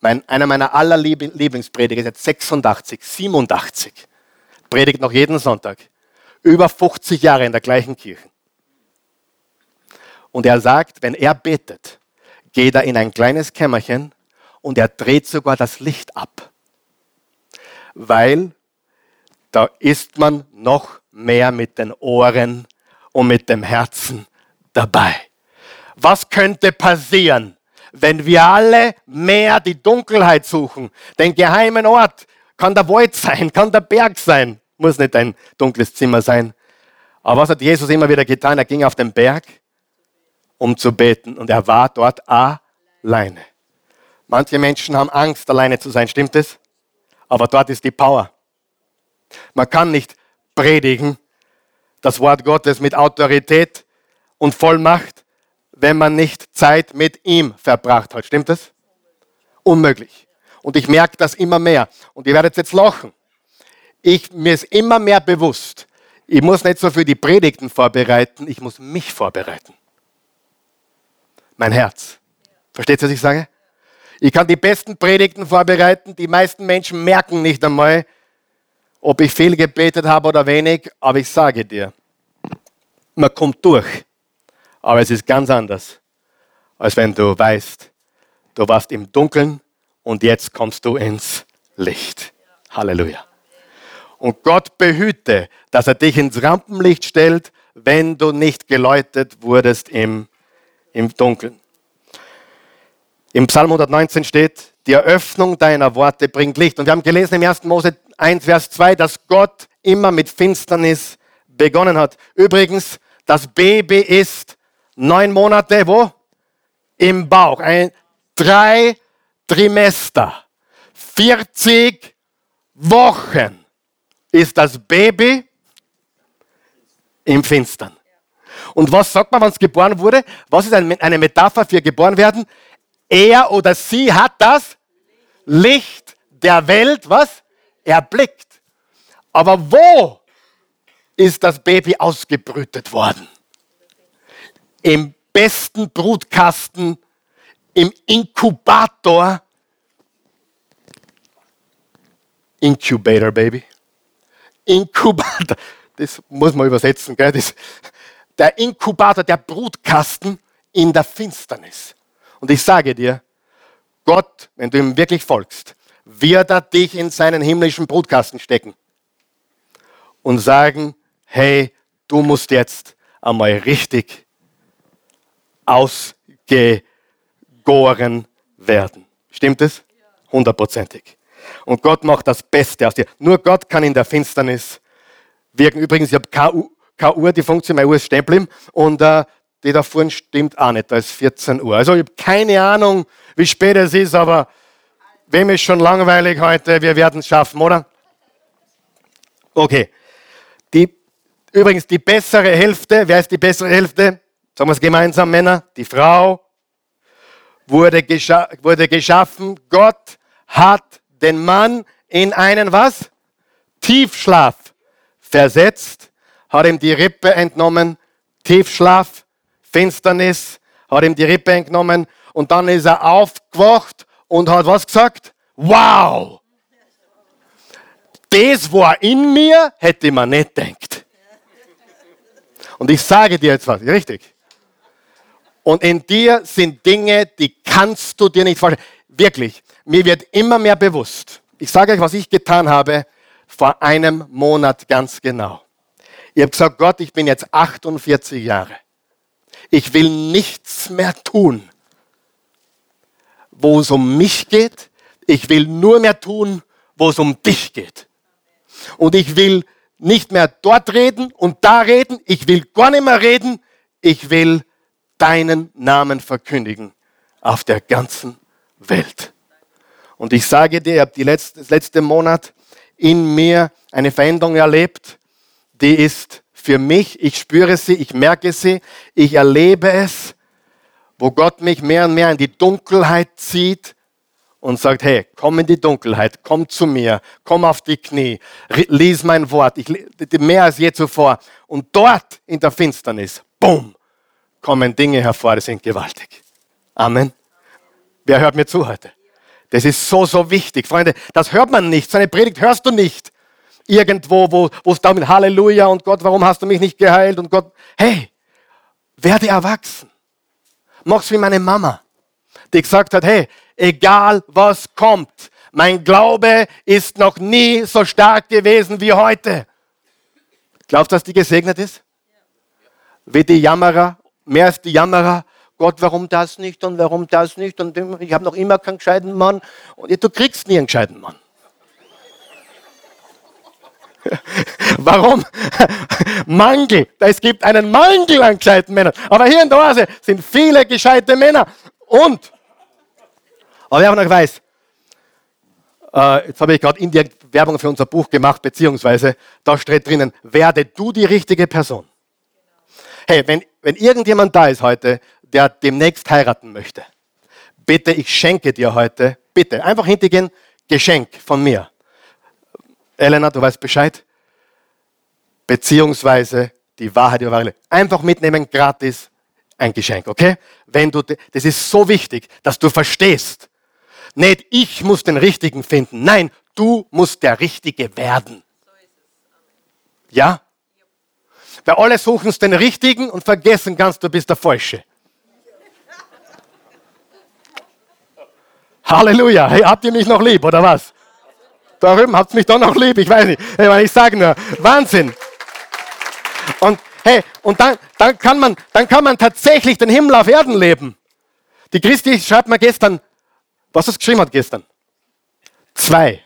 mein, einer meiner aller Lieblingsprediger, ist jetzt 86, 87, predigt noch jeden Sonntag. Über 50 Jahre in der gleichen Kirche. Und er sagt, wenn er betet, geht er in ein kleines Kämmerchen und er dreht sogar das Licht ab. Weil da ist man noch mehr mit den Ohren und mit dem Herzen dabei. Was könnte passieren, wenn wir alle mehr die Dunkelheit suchen, den geheimen Ort, kann der Wald sein, kann der Berg sein, muss nicht ein dunkles Zimmer sein. Aber was hat Jesus immer wieder getan? Er ging auf den Berg, um zu beten und er war dort alleine. Manche Menschen haben Angst, alleine zu sein, stimmt es? Aber dort ist die Power. Man kann nicht predigen, das Wort Gottes mit Autorität und Vollmacht, wenn man nicht Zeit mit ihm verbracht hat. Stimmt das? Unmöglich. Und ich merke das immer mehr. Und ihr werdet jetzt lachen. Ich, mir ist immer mehr bewusst, ich muss nicht so für die Predigten vorbereiten, ich muss mich vorbereiten. Mein Herz. Versteht ihr, was ich sage? Ich kann die besten Predigten vorbereiten. Die meisten Menschen merken nicht einmal, ob ich viel gebetet habe oder wenig. Aber ich sage dir, man kommt durch. Aber es ist ganz anders, als wenn du weißt, du warst im Dunkeln und jetzt kommst du ins Licht. Halleluja. Und Gott behüte, dass er dich ins Rampenlicht stellt, wenn du nicht geläutet wurdest im, im Dunkeln. Im Psalm 119 steht, die Eröffnung deiner Worte bringt Licht. Und wir haben gelesen im 1. Mose 1, Vers 2, dass Gott immer mit Finsternis begonnen hat. Übrigens, das Baby ist neun Monate wo? Im Bauch. Ein, drei Trimester. 40 Wochen ist das Baby im Finstern. Und was sagt man, wenn es geboren wurde? Was ist eine Metapher für geboren werden? Er oder sie hat das Licht der Welt, was? Erblickt. Aber wo ist das Baby ausgebrütet worden? Im besten Brutkasten, im Inkubator. Incubator, Baby. Inkubator. Das muss man übersetzen, gell? Das, der Inkubator, der Brutkasten in der Finsternis. Und ich sage dir, Gott, wenn du ihm wirklich folgst, wird er dich in seinen himmlischen Brutkasten stecken und sagen, hey, du musst jetzt einmal richtig ausgegoren werden. Stimmt es? Hundertprozentig. Und Gott macht das Beste aus dir. Nur Gott kann in der Finsternis wirken. Übrigens, ich habe keine Uhr, die funktioniert, meine Uhr ist stehen. Und äh, die da vorne stimmt auch nicht, da ist 14 Uhr. Also ich habe keine Ahnung, wie spät es ist, aber wem ist schon langweilig heute? Wir werden es schaffen, oder? Okay. Die, übrigens, die bessere Hälfte, wer ist die bessere Hälfte? Sagen wir es gemeinsam, Männer. Die Frau wurde, gescha wurde geschaffen. Gott hat den Mann in einen was? Tiefschlaf versetzt, hat ihm die Rippe entnommen, Tiefschlaf, Finsternis, hat ihm die Rippe entnommen und dann ist er aufgewacht und hat was gesagt? Wow! das war in mir, hätte man nicht denkt. Und ich sage dir jetzt was, richtig? Und in dir sind Dinge, die kannst du dir nicht vorstellen. Wirklich, mir wird immer mehr bewusst. Ich sage euch, was ich getan habe vor einem Monat ganz genau. Ich habe gesagt, Gott, ich bin jetzt 48 Jahre. Ich will nichts mehr tun, wo es um mich geht. Ich will nur mehr tun, wo es um dich geht. Und ich will nicht mehr dort reden und da reden. Ich will gar nicht mehr reden. Ich will deinen Namen verkündigen auf der ganzen Welt. Und ich sage dir, ich habe letzte, das letzte Monat in mir eine Veränderung erlebt, die ist für mich, ich spüre sie, ich merke sie, ich erlebe es, wo Gott mich mehr und mehr in die Dunkelheit zieht und sagt, hey, komm in die Dunkelheit, komm zu mir, komm auf die Knie, lies mein Wort, ich, mehr als je zuvor. Und dort in der Finsternis, bumm, kommen Dinge hervor, die sind gewaltig. Amen. Wer hört mir zu heute? Das ist so, so wichtig. Freunde, das hört man nicht. Seine Predigt hörst du nicht. Irgendwo, wo, es damit Halleluja und Gott, warum hast du mich nicht geheilt? Und Gott, hey, werde erwachsen. Mach's wie meine Mama, die gesagt hat, hey, egal was kommt, mein Glaube ist noch nie so stark gewesen wie heute. Glaubst du, dass die gesegnet ist? Wie die Jammerer, mehr als die Jammerer, Gott, warum das nicht und warum das nicht und ich habe noch immer keinen gescheiten Mann und du kriegst nie einen gescheiten Mann. Warum? Mangel. Es gibt einen Mangel an gescheiten Männern. Aber hier in der Oase sind viele gescheite Männer. Und, aber wer noch weiß, äh, jetzt habe ich gerade indirekt Werbung für unser Buch gemacht, beziehungsweise da steht drinnen, werde du die richtige Person. Hey, wenn, wenn irgendjemand da ist heute, der demnächst heiraten möchte, bitte, ich schenke dir heute, bitte, einfach hintergehen, Geschenk von mir. Elena, du weißt Bescheid. Beziehungsweise die Wahrheit über Wahrheit. Einfach mitnehmen, gratis, ein Geschenk, okay? Wenn du, das ist so wichtig, dass du verstehst. Nicht ich muss den Richtigen finden. Nein, du musst der Richtige werden. Ja? Weil alle suchen den Richtigen und vergessen ganz, du bist der Falsche. Halleluja. Hey, habt ihr mich noch lieb, oder was? Da habt ihr mich doch noch lieb, ich weiß nicht. Hey, ich sage nur, Wahnsinn. Und hey, und dann, dann, kann man, dann kann man tatsächlich den Himmel auf Erden leben. Die Christi schreibt mir gestern, was es geschrieben hat gestern. Zwei.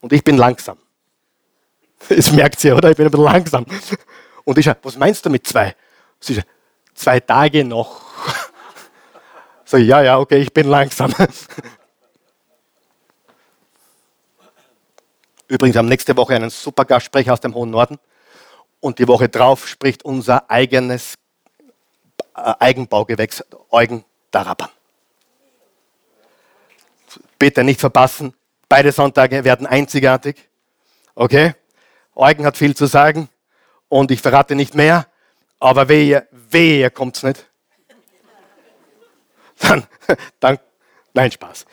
Und ich bin langsam. Das merkt sie, oder? Ich bin ein bisschen langsam. Und ich sage, was meinst du mit zwei? Sie sagt, zwei Tage noch. So, ja, ja, okay, ich bin langsam. Übrigens haben nächste Woche einen super Gastsprecher aus dem hohen Norden. Und die Woche drauf spricht unser eigenes äh, Eigenbaugewächs Eugen Daraban. Bitte nicht verpassen. Beide Sonntage werden einzigartig. Okay? Eugen hat viel zu sagen und ich verrate nicht mehr, aber wehe, wehe kommt's nicht dann, dann, nein, Spaß.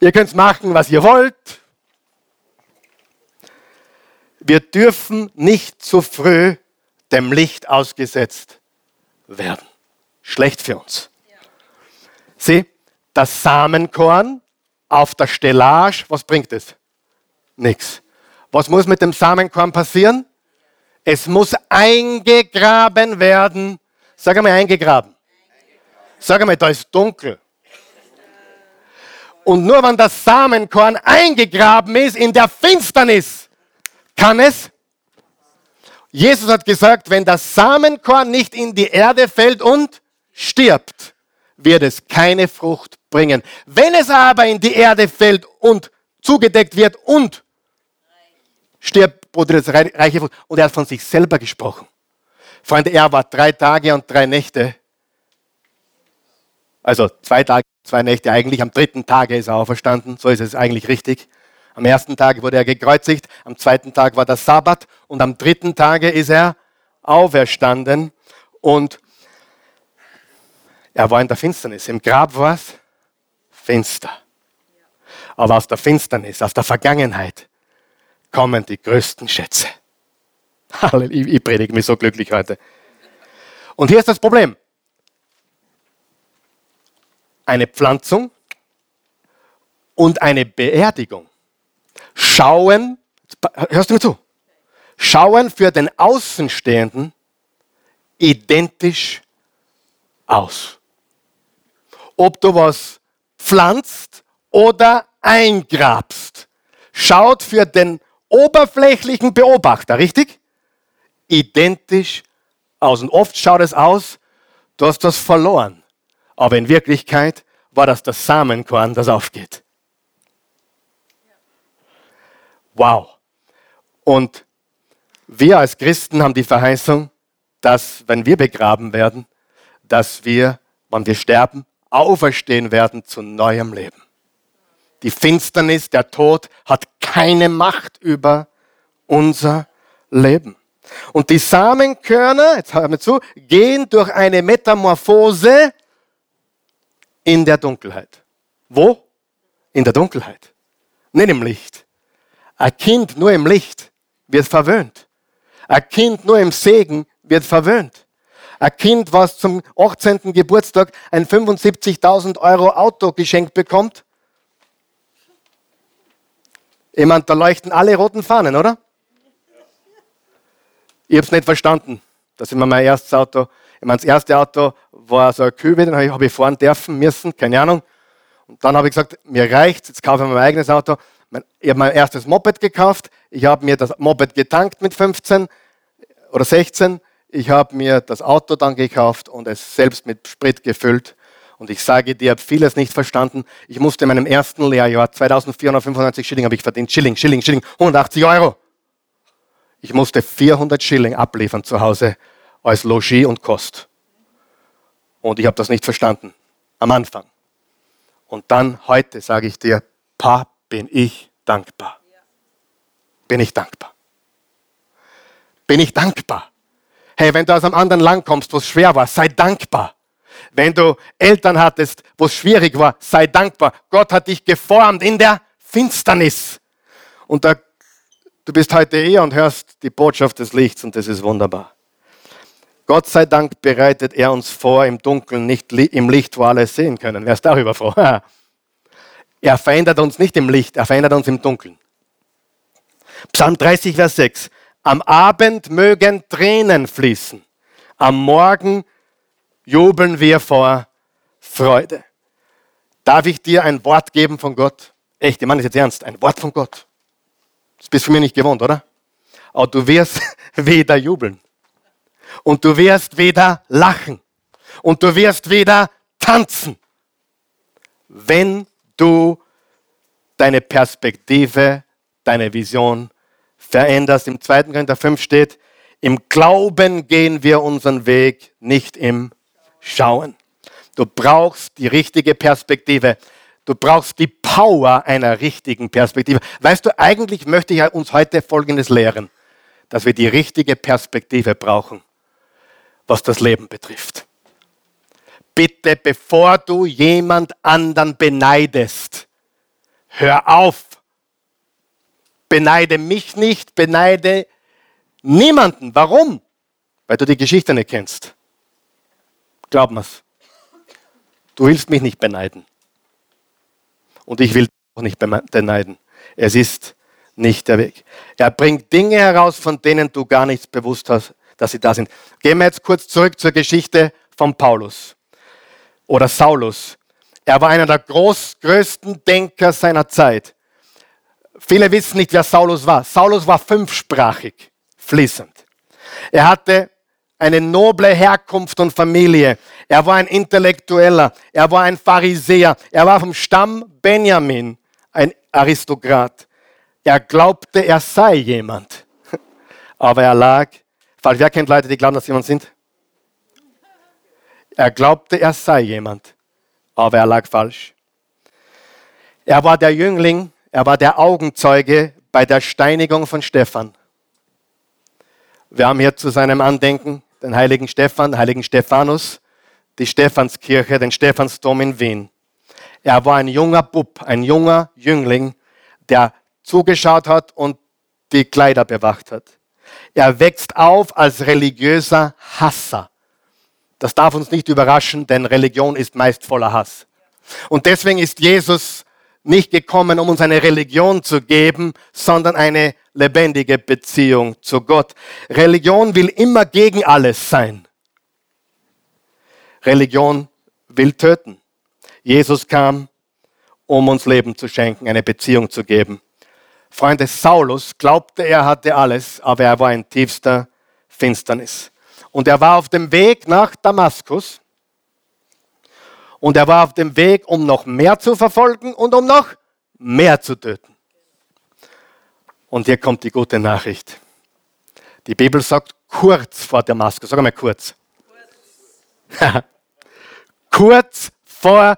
Ihr könnt machen, was ihr wollt. Wir dürfen nicht zu früh dem Licht ausgesetzt werden. Schlecht für uns. Sieh, das Samenkorn auf der Stellage, was bringt es? Nichts. Was muss mit dem Samenkorn passieren? Es muss eingegraben werden. Sag einmal eingegraben. Sag einmal, da ist dunkel. Und nur wenn das Samenkorn eingegraben ist in der Finsternis, kann es. Jesus hat gesagt, wenn das Samenkorn nicht in die Erde fällt und stirbt, wird es keine Frucht bringen. Wenn es aber in die Erde fällt und zugedeckt wird und stirbt, produziert es reiche Frucht. Und er hat von sich selber gesprochen. Freunde, er war drei Tage und drei Nächte also zwei Tage, zwei Nächte eigentlich. Am dritten Tage ist er auferstanden. So ist es eigentlich richtig. Am ersten Tag wurde er gekreuzigt. Am zweiten Tag war der Sabbat. Und am dritten Tage ist er auferstanden. Und er war in der Finsternis. Im Grab war es finster. Aber aus der Finsternis, aus der Vergangenheit, kommen die größten Schätze. Ich, ich predige mich so glücklich heute. Und hier ist das Problem. Eine Pflanzung und eine Beerdigung schauen, hörst du mir zu, schauen für den Außenstehenden identisch aus. Ob du was pflanzt oder eingrabst, schaut für den oberflächlichen Beobachter, richtig? Identisch aus. Und oft schaut es aus, du hast das verloren. Aber in Wirklichkeit war das das Samenkorn, das aufgeht. Wow. Und wir als Christen haben die Verheißung, dass wenn wir begraben werden, dass wir, wenn wir sterben, auferstehen werden zu neuem Leben. Die Finsternis, der Tod hat keine Macht über unser Leben. Und die Samenkörner, jetzt hören wir zu, gehen durch eine Metamorphose in der Dunkelheit. Wo? In der Dunkelheit. Nicht im Licht. Ein Kind nur im Licht wird verwöhnt. Ein Kind nur im Segen wird verwöhnt. Ein Kind, was zum 18. Geburtstag ein 75.000 Euro Auto geschenkt bekommt. Ich meine, da leuchten alle roten Fahnen, oder? Ich habe es nicht verstanden. Das ist mein erstes Auto. Ich meine, das erste Auto war so ein Kübel, den habe ich fahren dürfen, müssen, keine Ahnung. Und dann habe ich gesagt, mir reicht jetzt kaufe ich mein eigenes Auto. Ich habe mein erstes Moped gekauft. Ich habe mir das Moped getankt mit 15 oder 16. Ich habe mir das Auto dann gekauft und es selbst mit Sprit gefüllt. Und ich sage dir, ich habe vieles nicht verstanden. Ich musste in meinem ersten Lehrjahr 2495 Schilling habe ich verdient. Schilling, Schilling, Schilling, 180 Euro. Ich musste 400 Schilling abliefern zu Hause als Logis und Kost. Und ich habe das nicht verstanden am Anfang. Und dann heute sage ich dir, Pa, bin ich dankbar. Bin ich dankbar. Bin ich dankbar. Hey, wenn du aus einem anderen Land kommst, wo es schwer war, sei dankbar. Wenn du Eltern hattest, wo es schwierig war, sei dankbar. Gott hat dich geformt in der Finsternis. Und da, du bist heute hier und hörst die Botschaft des Lichts und das ist wunderbar. Gott sei Dank bereitet er uns vor im Dunkeln, nicht im Licht, wo alle sehen können. Wer ist darüber froh? Er verändert uns nicht im Licht, er verändert uns im Dunkeln. Psalm 30, Vers 6. Am Abend mögen Tränen fließen, am Morgen jubeln wir vor Freude. Darf ich dir ein Wort geben von Gott? Echt, ich meine das jetzt ernst, ein Wort von Gott. Das bist du mir nicht gewohnt, oder? Aber du wirst wieder jubeln. Und du wirst wieder lachen. Und du wirst wieder tanzen. Wenn du deine Perspektive, deine Vision veränderst. Im 2. Korinther 5 steht, im Glauben gehen wir unseren Weg, nicht im Schauen. Du brauchst die richtige Perspektive. Du brauchst die Power einer richtigen Perspektive. Weißt du, eigentlich möchte ich uns heute Folgendes lehren, dass wir die richtige Perspektive brauchen, was das Leben betrifft bitte, bevor du jemand anderen beneidest, hör auf. Beneide mich nicht, beneide niemanden. Warum? Weil du die Geschichte nicht kennst. Glaub mir's. Du willst mich nicht beneiden. Und ich will auch nicht beneiden. Es ist nicht der Weg. Er bringt Dinge heraus, von denen du gar nichts bewusst hast, dass sie da sind. Gehen wir jetzt kurz zurück zur Geschichte von Paulus oder Saulus. Er war einer der groß, größten Denker seiner Zeit. Viele wissen nicht, wer Saulus war. Saulus war fünfsprachig, fließend. Er hatte eine noble Herkunft und Familie. Er war ein Intellektueller. Er war ein Pharisäer. Er war vom Stamm Benjamin, ein Aristokrat. Er glaubte, er sei jemand. Aber er lag, falls wer kennt Leute, die glauben, dass sie jemand sind? Er glaubte, er sei jemand, aber er lag falsch. Er war der Jüngling, er war der Augenzeuge bei der Steinigung von Stephan. Wir haben hier zu seinem Andenken den heiligen Stephan, den heiligen Stephanus, die Stephanskirche, den Stephansdom in Wien. Er war ein junger Bub, ein junger Jüngling, der zugeschaut hat und die Kleider bewacht hat. Er wächst auf als religiöser Hasser. Das darf uns nicht überraschen, denn Religion ist meist voller Hass. Und deswegen ist Jesus nicht gekommen, um uns eine Religion zu geben, sondern eine lebendige Beziehung zu Gott. Religion will immer gegen alles sein. Religion will töten. Jesus kam, um uns Leben zu schenken, eine Beziehung zu geben. Freunde, Saulus glaubte, er hatte alles, aber er war in tiefster Finsternis. Und er war auf dem Weg nach Damaskus. Und er war auf dem Weg, um noch mehr zu verfolgen und um noch mehr zu töten. Und hier kommt die gute Nachricht. Die Bibel sagt kurz vor Damaskus. Sag mal kurz. Kurz, kurz vor,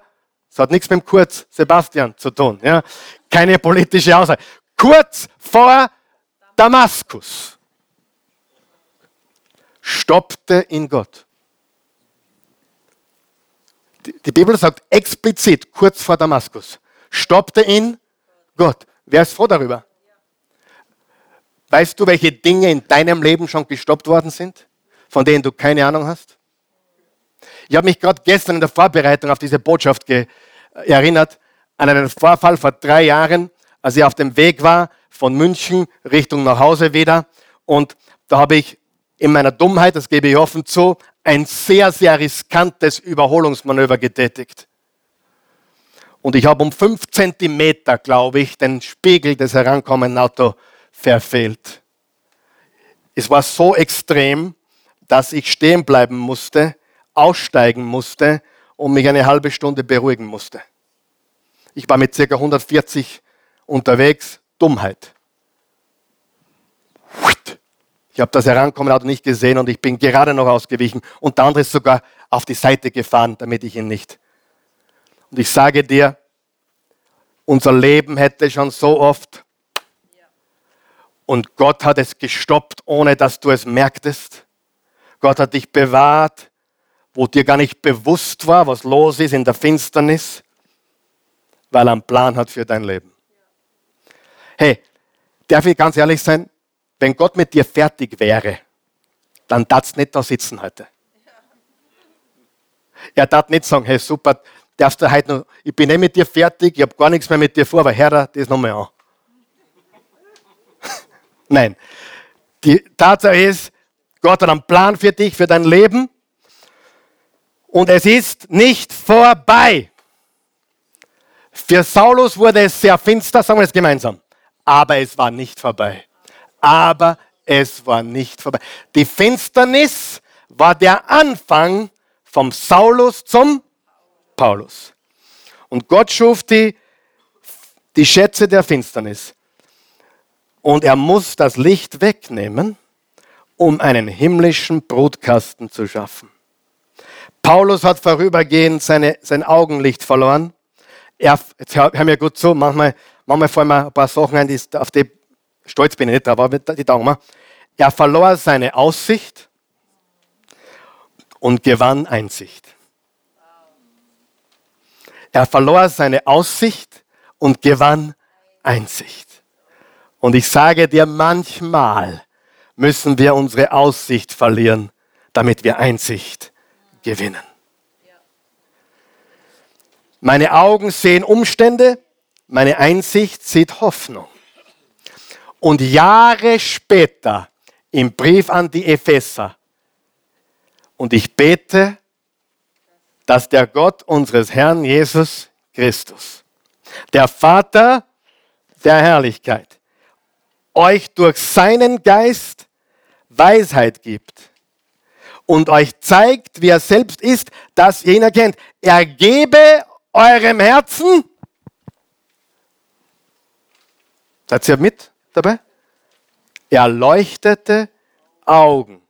das hat nichts mit dem Kurz Sebastian zu tun. Ja? Keine politische Aussage. Kurz vor Damaskus stoppte ihn Gott. Die Bibel sagt explizit, kurz vor Damaskus, stoppte ihn Gott. Wer ist froh darüber? Weißt du, welche Dinge in deinem Leben schon gestoppt worden sind, von denen du keine Ahnung hast? Ich habe mich gerade gestern in der Vorbereitung auf diese Botschaft erinnert an einen Vorfall vor drei Jahren, als ich auf dem Weg war von München Richtung nach Hause wieder. Und da habe ich in meiner Dummheit, das gebe ich offen zu, ein sehr, sehr riskantes Überholungsmanöver getätigt. Und ich habe um fünf Zentimeter, glaube ich, den Spiegel des herankommenden Autos verfehlt. Es war so extrem, dass ich stehen bleiben musste, aussteigen musste und mich eine halbe Stunde beruhigen musste. Ich war mit ca. 140 unterwegs, Dummheit. Ich habe das Herankommen Auto nicht gesehen und ich bin gerade noch ausgewichen und der andere ist sogar auf die Seite gefahren, damit ich ihn nicht. Und ich sage dir, unser Leben hätte schon so oft und Gott hat es gestoppt, ohne dass du es merktest. Gott hat dich bewahrt, wo dir gar nicht bewusst war, was los ist in der Finsternis, weil er einen Plan hat für dein Leben. Hey, darf ich ganz ehrlich sein? Wenn Gott mit dir fertig wäre, dann darfst du nicht da sitzen heute. Er darf nicht sagen, hey super, darfst du heute noch, ich bin nicht mit dir fertig, ich habe gar nichts mehr mit dir vor, aber Herr, das nochmal an. Nein. Die Tatsache ist, Gott hat einen Plan für dich, für dein Leben. Und es ist nicht vorbei. Für Saulus wurde es sehr finster, sagen wir es gemeinsam. Aber es war nicht vorbei aber es war nicht vorbei. Die Finsternis war der Anfang vom Saulus zum Paulus. Und Gott schuf die, die Schätze der Finsternis. Und er muss das Licht wegnehmen, um einen himmlischen Brutkasten zu schaffen. Paulus hat vorübergehend seine, sein Augenlicht verloren. Er, jetzt hör mir gut zu, manchmal, manchmal fallen mir ein paar Sachen ein, die, auf die stolz bin ich nicht, aber die Daumen. Er verlor seine Aussicht und gewann Einsicht. Er verlor seine Aussicht und gewann Einsicht. Und ich sage dir, manchmal müssen wir unsere Aussicht verlieren, damit wir Einsicht gewinnen. Meine Augen sehen Umstände, meine Einsicht sieht Hoffnung. Und Jahre später im Brief an die Epheser. Und ich bete, dass der Gott unseres Herrn Jesus Christus, der Vater der Herrlichkeit, euch durch seinen Geist Weisheit gibt und euch zeigt, wie er selbst ist, dass ihr ihn erkennt. Er gebe eurem Herzen. Seid ihr mit? Dabei? Erleuchtete Augen,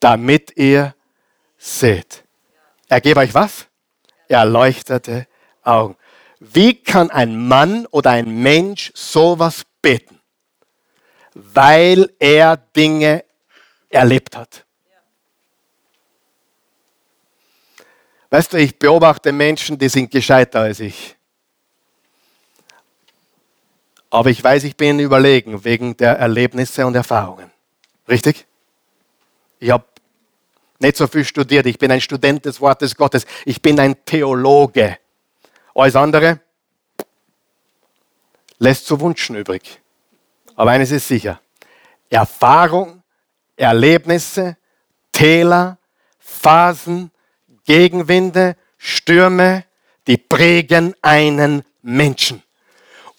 damit ihr seht. Er gebe euch was? Erleuchtete Augen. Wie kann ein Mann oder ein Mensch sowas beten? Weil er Dinge erlebt hat. Weißt du, ich beobachte Menschen, die sind gescheiter als ich. Aber ich weiß, ich bin überlegen wegen der Erlebnisse und Erfahrungen. Richtig? Ich habe nicht so viel studiert. Ich bin ein Student des Wortes Gottes. Ich bin ein Theologe. Alles andere lässt zu wünschen übrig. Aber eines ist sicher. Erfahrung, Erlebnisse, Täler, Phasen, Gegenwinde, Stürme, die prägen einen Menschen.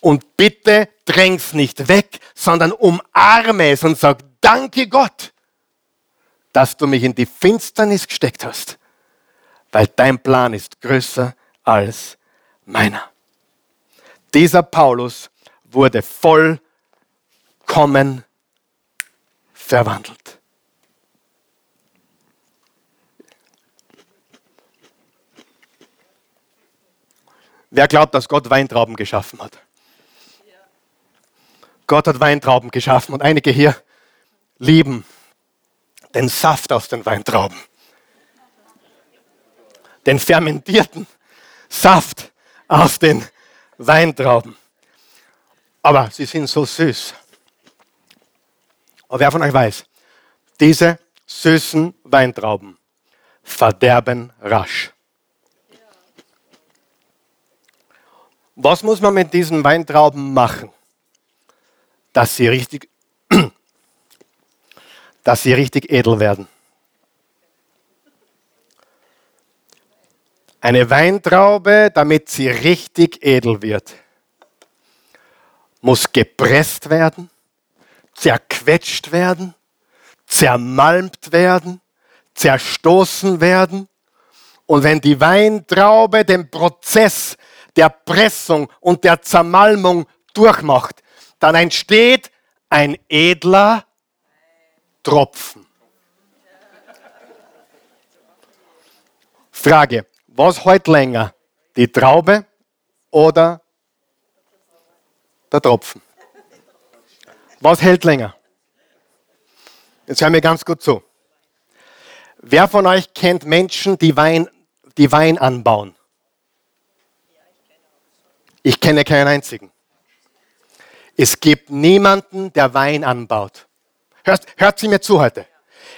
Und bitte dräng's nicht weg, sondern umarme es und sag, danke Gott, dass du mich in die Finsternis gesteckt hast, weil dein Plan ist größer als meiner. Dieser Paulus wurde vollkommen verwandelt. Wer glaubt, dass Gott Weintrauben geschaffen hat? Gott hat Weintrauben geschaffen und einige hier lieben den Saft aus den Weintrauben. Den fermentierten Saft aus den Weintrauben. Aber sie sind so süß. Aber wer von euch weiß, diese süßen Weintrauben verderben rasch. Was muss man mit diesen Weintrauben machen, dass sie richtig dass sie richtig edel werden. Eine Weintraube, damit sie richtig edel wird, muss gepresst werden, zerquetscht werden, zermalmt werden, zerstoßen werden. Und wenn die Weintraube den Prozess der Pressung und der Zermalmung durchmacht, dann entsteht ein edler Tropfen. Frage, was heute länger? Die Traube oder der Tropfen? Was hält länger? Jetzt hören wir ganz gut zu. Wer von euch kennt Menschen, die Wein, die Wein anbauen? Ich kenne keinen einzigen. Es gibt niemanden, der Wein anbaut. Hört, hört sie mir zu heute.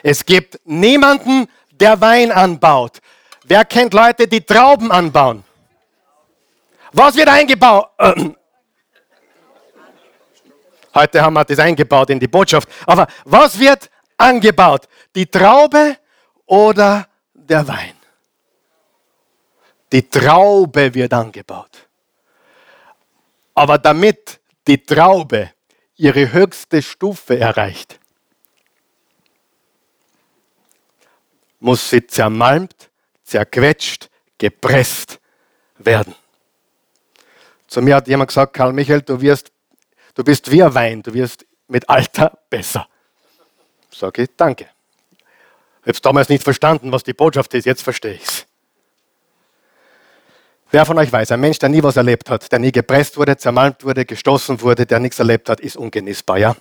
Es gibt niemanden, der Wein anbaut. Wer kennt Leute, die Trauben anbauen? Was wird eingebaut? Heute haben wir das eingebaut in die Botschaft. Aber was wird angebaut? Die Traube oder der Wein? Die Traube wird angebaut. Aber damit die Traube ihre höchste Stufe erreicht, muss sie zermalmt, zerquetscht, gepresst werden. Zu mir hat jemand gesagt, Karl Michael, du, wirst, du bist wie ein Wein, du wirst mit Alter besser. Sage ich, danke. Ich habe damals nicht verstanden, was die Botschaft ist, jetzt verstehe ich es. Wer von euch weiß, ein Mensch, der nie was erlebt hat, der nie gepresst wurde, zermalmt wurde, gestoßen wurde, der nichts erlebt hat, ist ungenießbar, ja?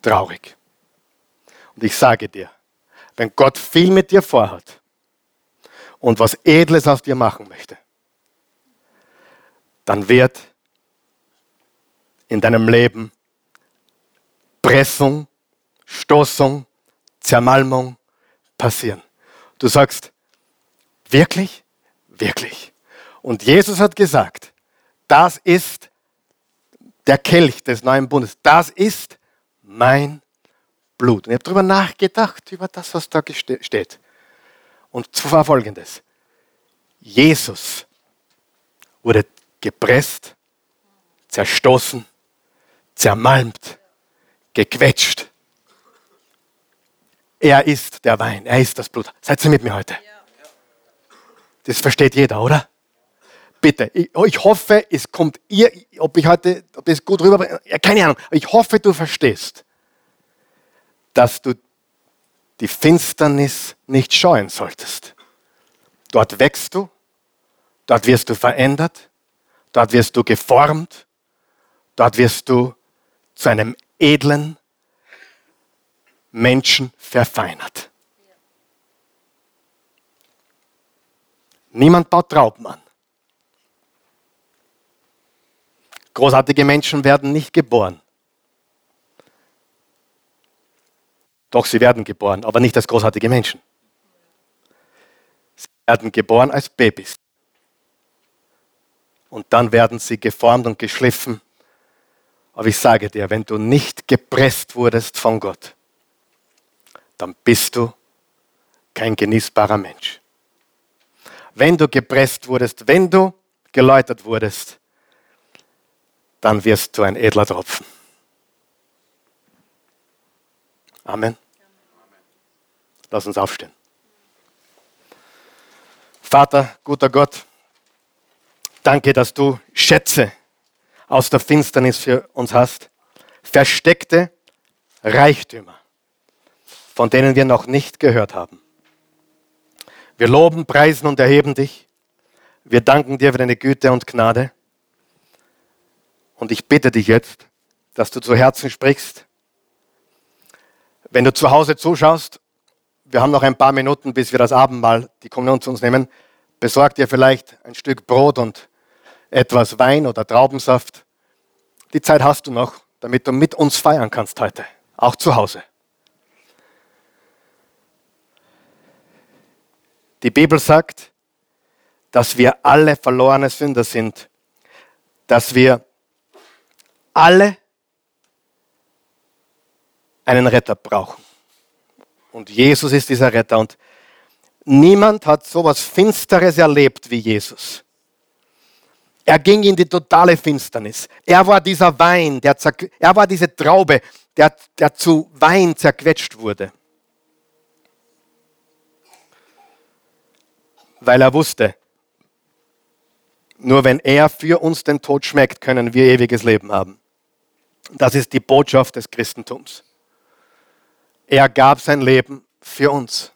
Traurig. Und ich sage dir, wenn Gott viel mit dir vorhat und was Edles aus dir machen möchte, dann wird in deinem Leben Pressung, Stoßung, Zermalmung passieren. Du sagst, wirklich? Wirklich. Und Jesus hat gesagt, das ist der Kelch des neuen Bundes. Das ist mein Blut. Und ich habe darüber nachgedacht, über das, was da steht. Und zwar folgendes. Jesus wurde gepresst, zerstoßen, zermalmt, gequetscht. Er ist der Wein, er ist das Blut. Seid ihr mit mir heute? Das versteht jeder, oder? Bitte, ich, ich hoffe, es kommt ihr, ob ich heute, ob das gut rüberbringe, keine Ahnung, ich hoffe, du verstehst dass du die Finsternis nicht scheuen solltest. Dort wächst du, dort wirst du verändert, dort wirst du geformt, dort wirst du zu einem edlen Menschen verfeinert. Niemand baut Trauben an. Großartige Menschen werden nicht geboren. Doch sie werden geboren, aber nicht als großartige Menschen. Sie werden geboren als Babys. Und dann werden sie geformt und geschliffen. Aber ich sage dir, wenn du nicht gepresst wurdest von Gott, dann bist du kein genießbarer Mensch. Wenn du gepresst wurdest, wenn du geläutert wurdest, dann wirst du ein edler Tropfen. Amen. Lass uns aufstehen. Vater, guter Gott, danke, dass du Schätze aus der Finsternis für uns hast. Versteckte Reichtümer, von denen wir noch nicht gehört haben. Wir loben, preisen und erheben dich. Wir danken dir für deine Güte und Gnade. Und ich bitte dich jetzt, dass du zu Herzen sprichst. Wenn du zu Hause zuschaust, wir haben noch ein paar Minuten, bis wir das Abendmahl, die Kommunion zu uns nehmen. Besorg dir vielleicht ein Stück Brot und etwas Wein oder Traubensaft. Die Zeit hast du noch, damit du mit uns feiern kannst heute, auch zu Hause. Die Bibel sagt, dass wir alle verlorene Sünder sind, dass wir alle einen Retter brauchen. Und Jesus ist dieser Retter. Und niemand hat so etwas Finsteres erlebt wie Jesus. Er ging in die totale Finsternis. Er war dieser Wein, der er war diese Traube, der, der zu Wein zerquetscht wurde. Weil er wusste, nur wenn er für uns den Tod schmeckt, können wir ewiges Leben haben. Das ist die Botschaft des Christentums. Er gab sein Leben für uns.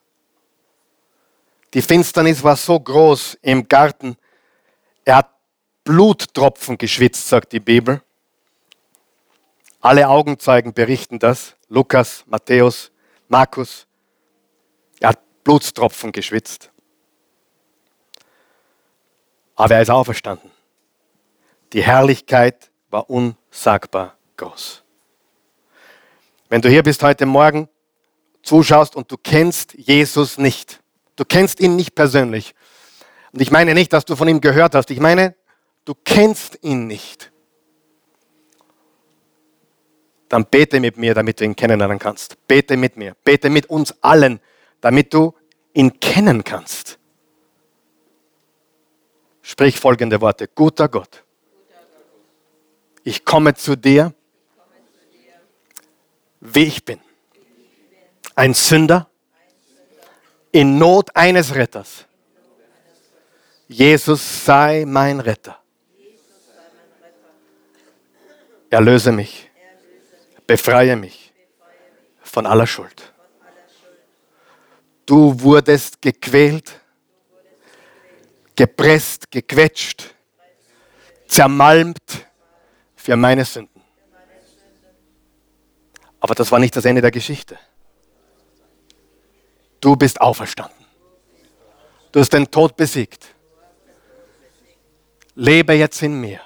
Die Finsternis war so groß im Garten. Er hat Bluttropfen geschwitzt, sagt die Bibel. Alle Augenzeugen berichten das. Lukas, Matthäus, Markus. Er hat Blutstropfen geschwitzt. Aber er ist auferstanden. Die Herrlichkeit war unsagbar groß. Wenn du hier bist heute Morgen, zuschaust und du kennst Jesus nicht, du kennst ihn nicht persönlich, und ich meine nicht, dass du von ihm gehört hast, ich meine, du kennst ihn nicht, dann bete mit mir, damit du ihn kennenlernen kannst. Bete mit mir, bete mit uns allen, damit du ihn kennen kannst. Sprich folgende Worte. Guter Gott, ich komme zu dir, wie ich bin. Ein Sünder in Not eines Retters. Jesus sei mein Retter. Erlöse mich, befreie mich von aller Schuld. Du wurdest gequält gepresst, gequetscht, zermalmt für meine Sünden. Aber das war nicht das Ende der Geschichte. Du bist auferstanden. Du hast den Tod besiegt. Lebe jetzt in mir.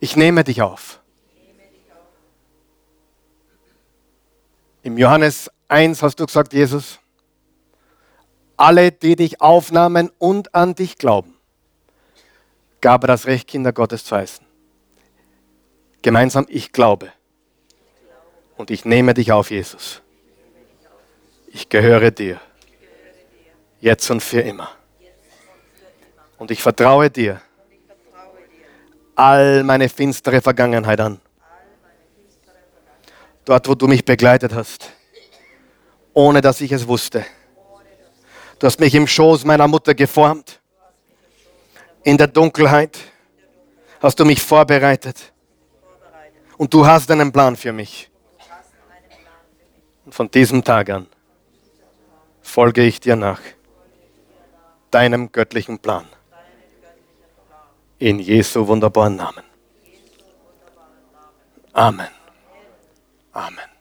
Ich nehme dich auf. Im Johannes 1 hast du gesagt, Jesus, alle, die dich aufnahmen und an dich glauben, gab er das Recht, Kinder Gottes zu heißen. Gemeinsam, ich glaube. Und ich nehme dich auf, Jesus. Ich gehöre dir. Jetzt und für immer. Und ich vertraue dir all meine finstere Vergangenheit an. Dort, wo du mich begleitet hast, ohne dass ich es wusste. Du hast mich im Schoß meiner Mutter geformt. In der Dunkelheit hast du mich vorbereitet. Und du hast einen Plan für mich. Und von diesem Tag an folge ich dir nach. Deinem göttlichen Plan. In Jesu wunderbaren Namen. Amen. Amen.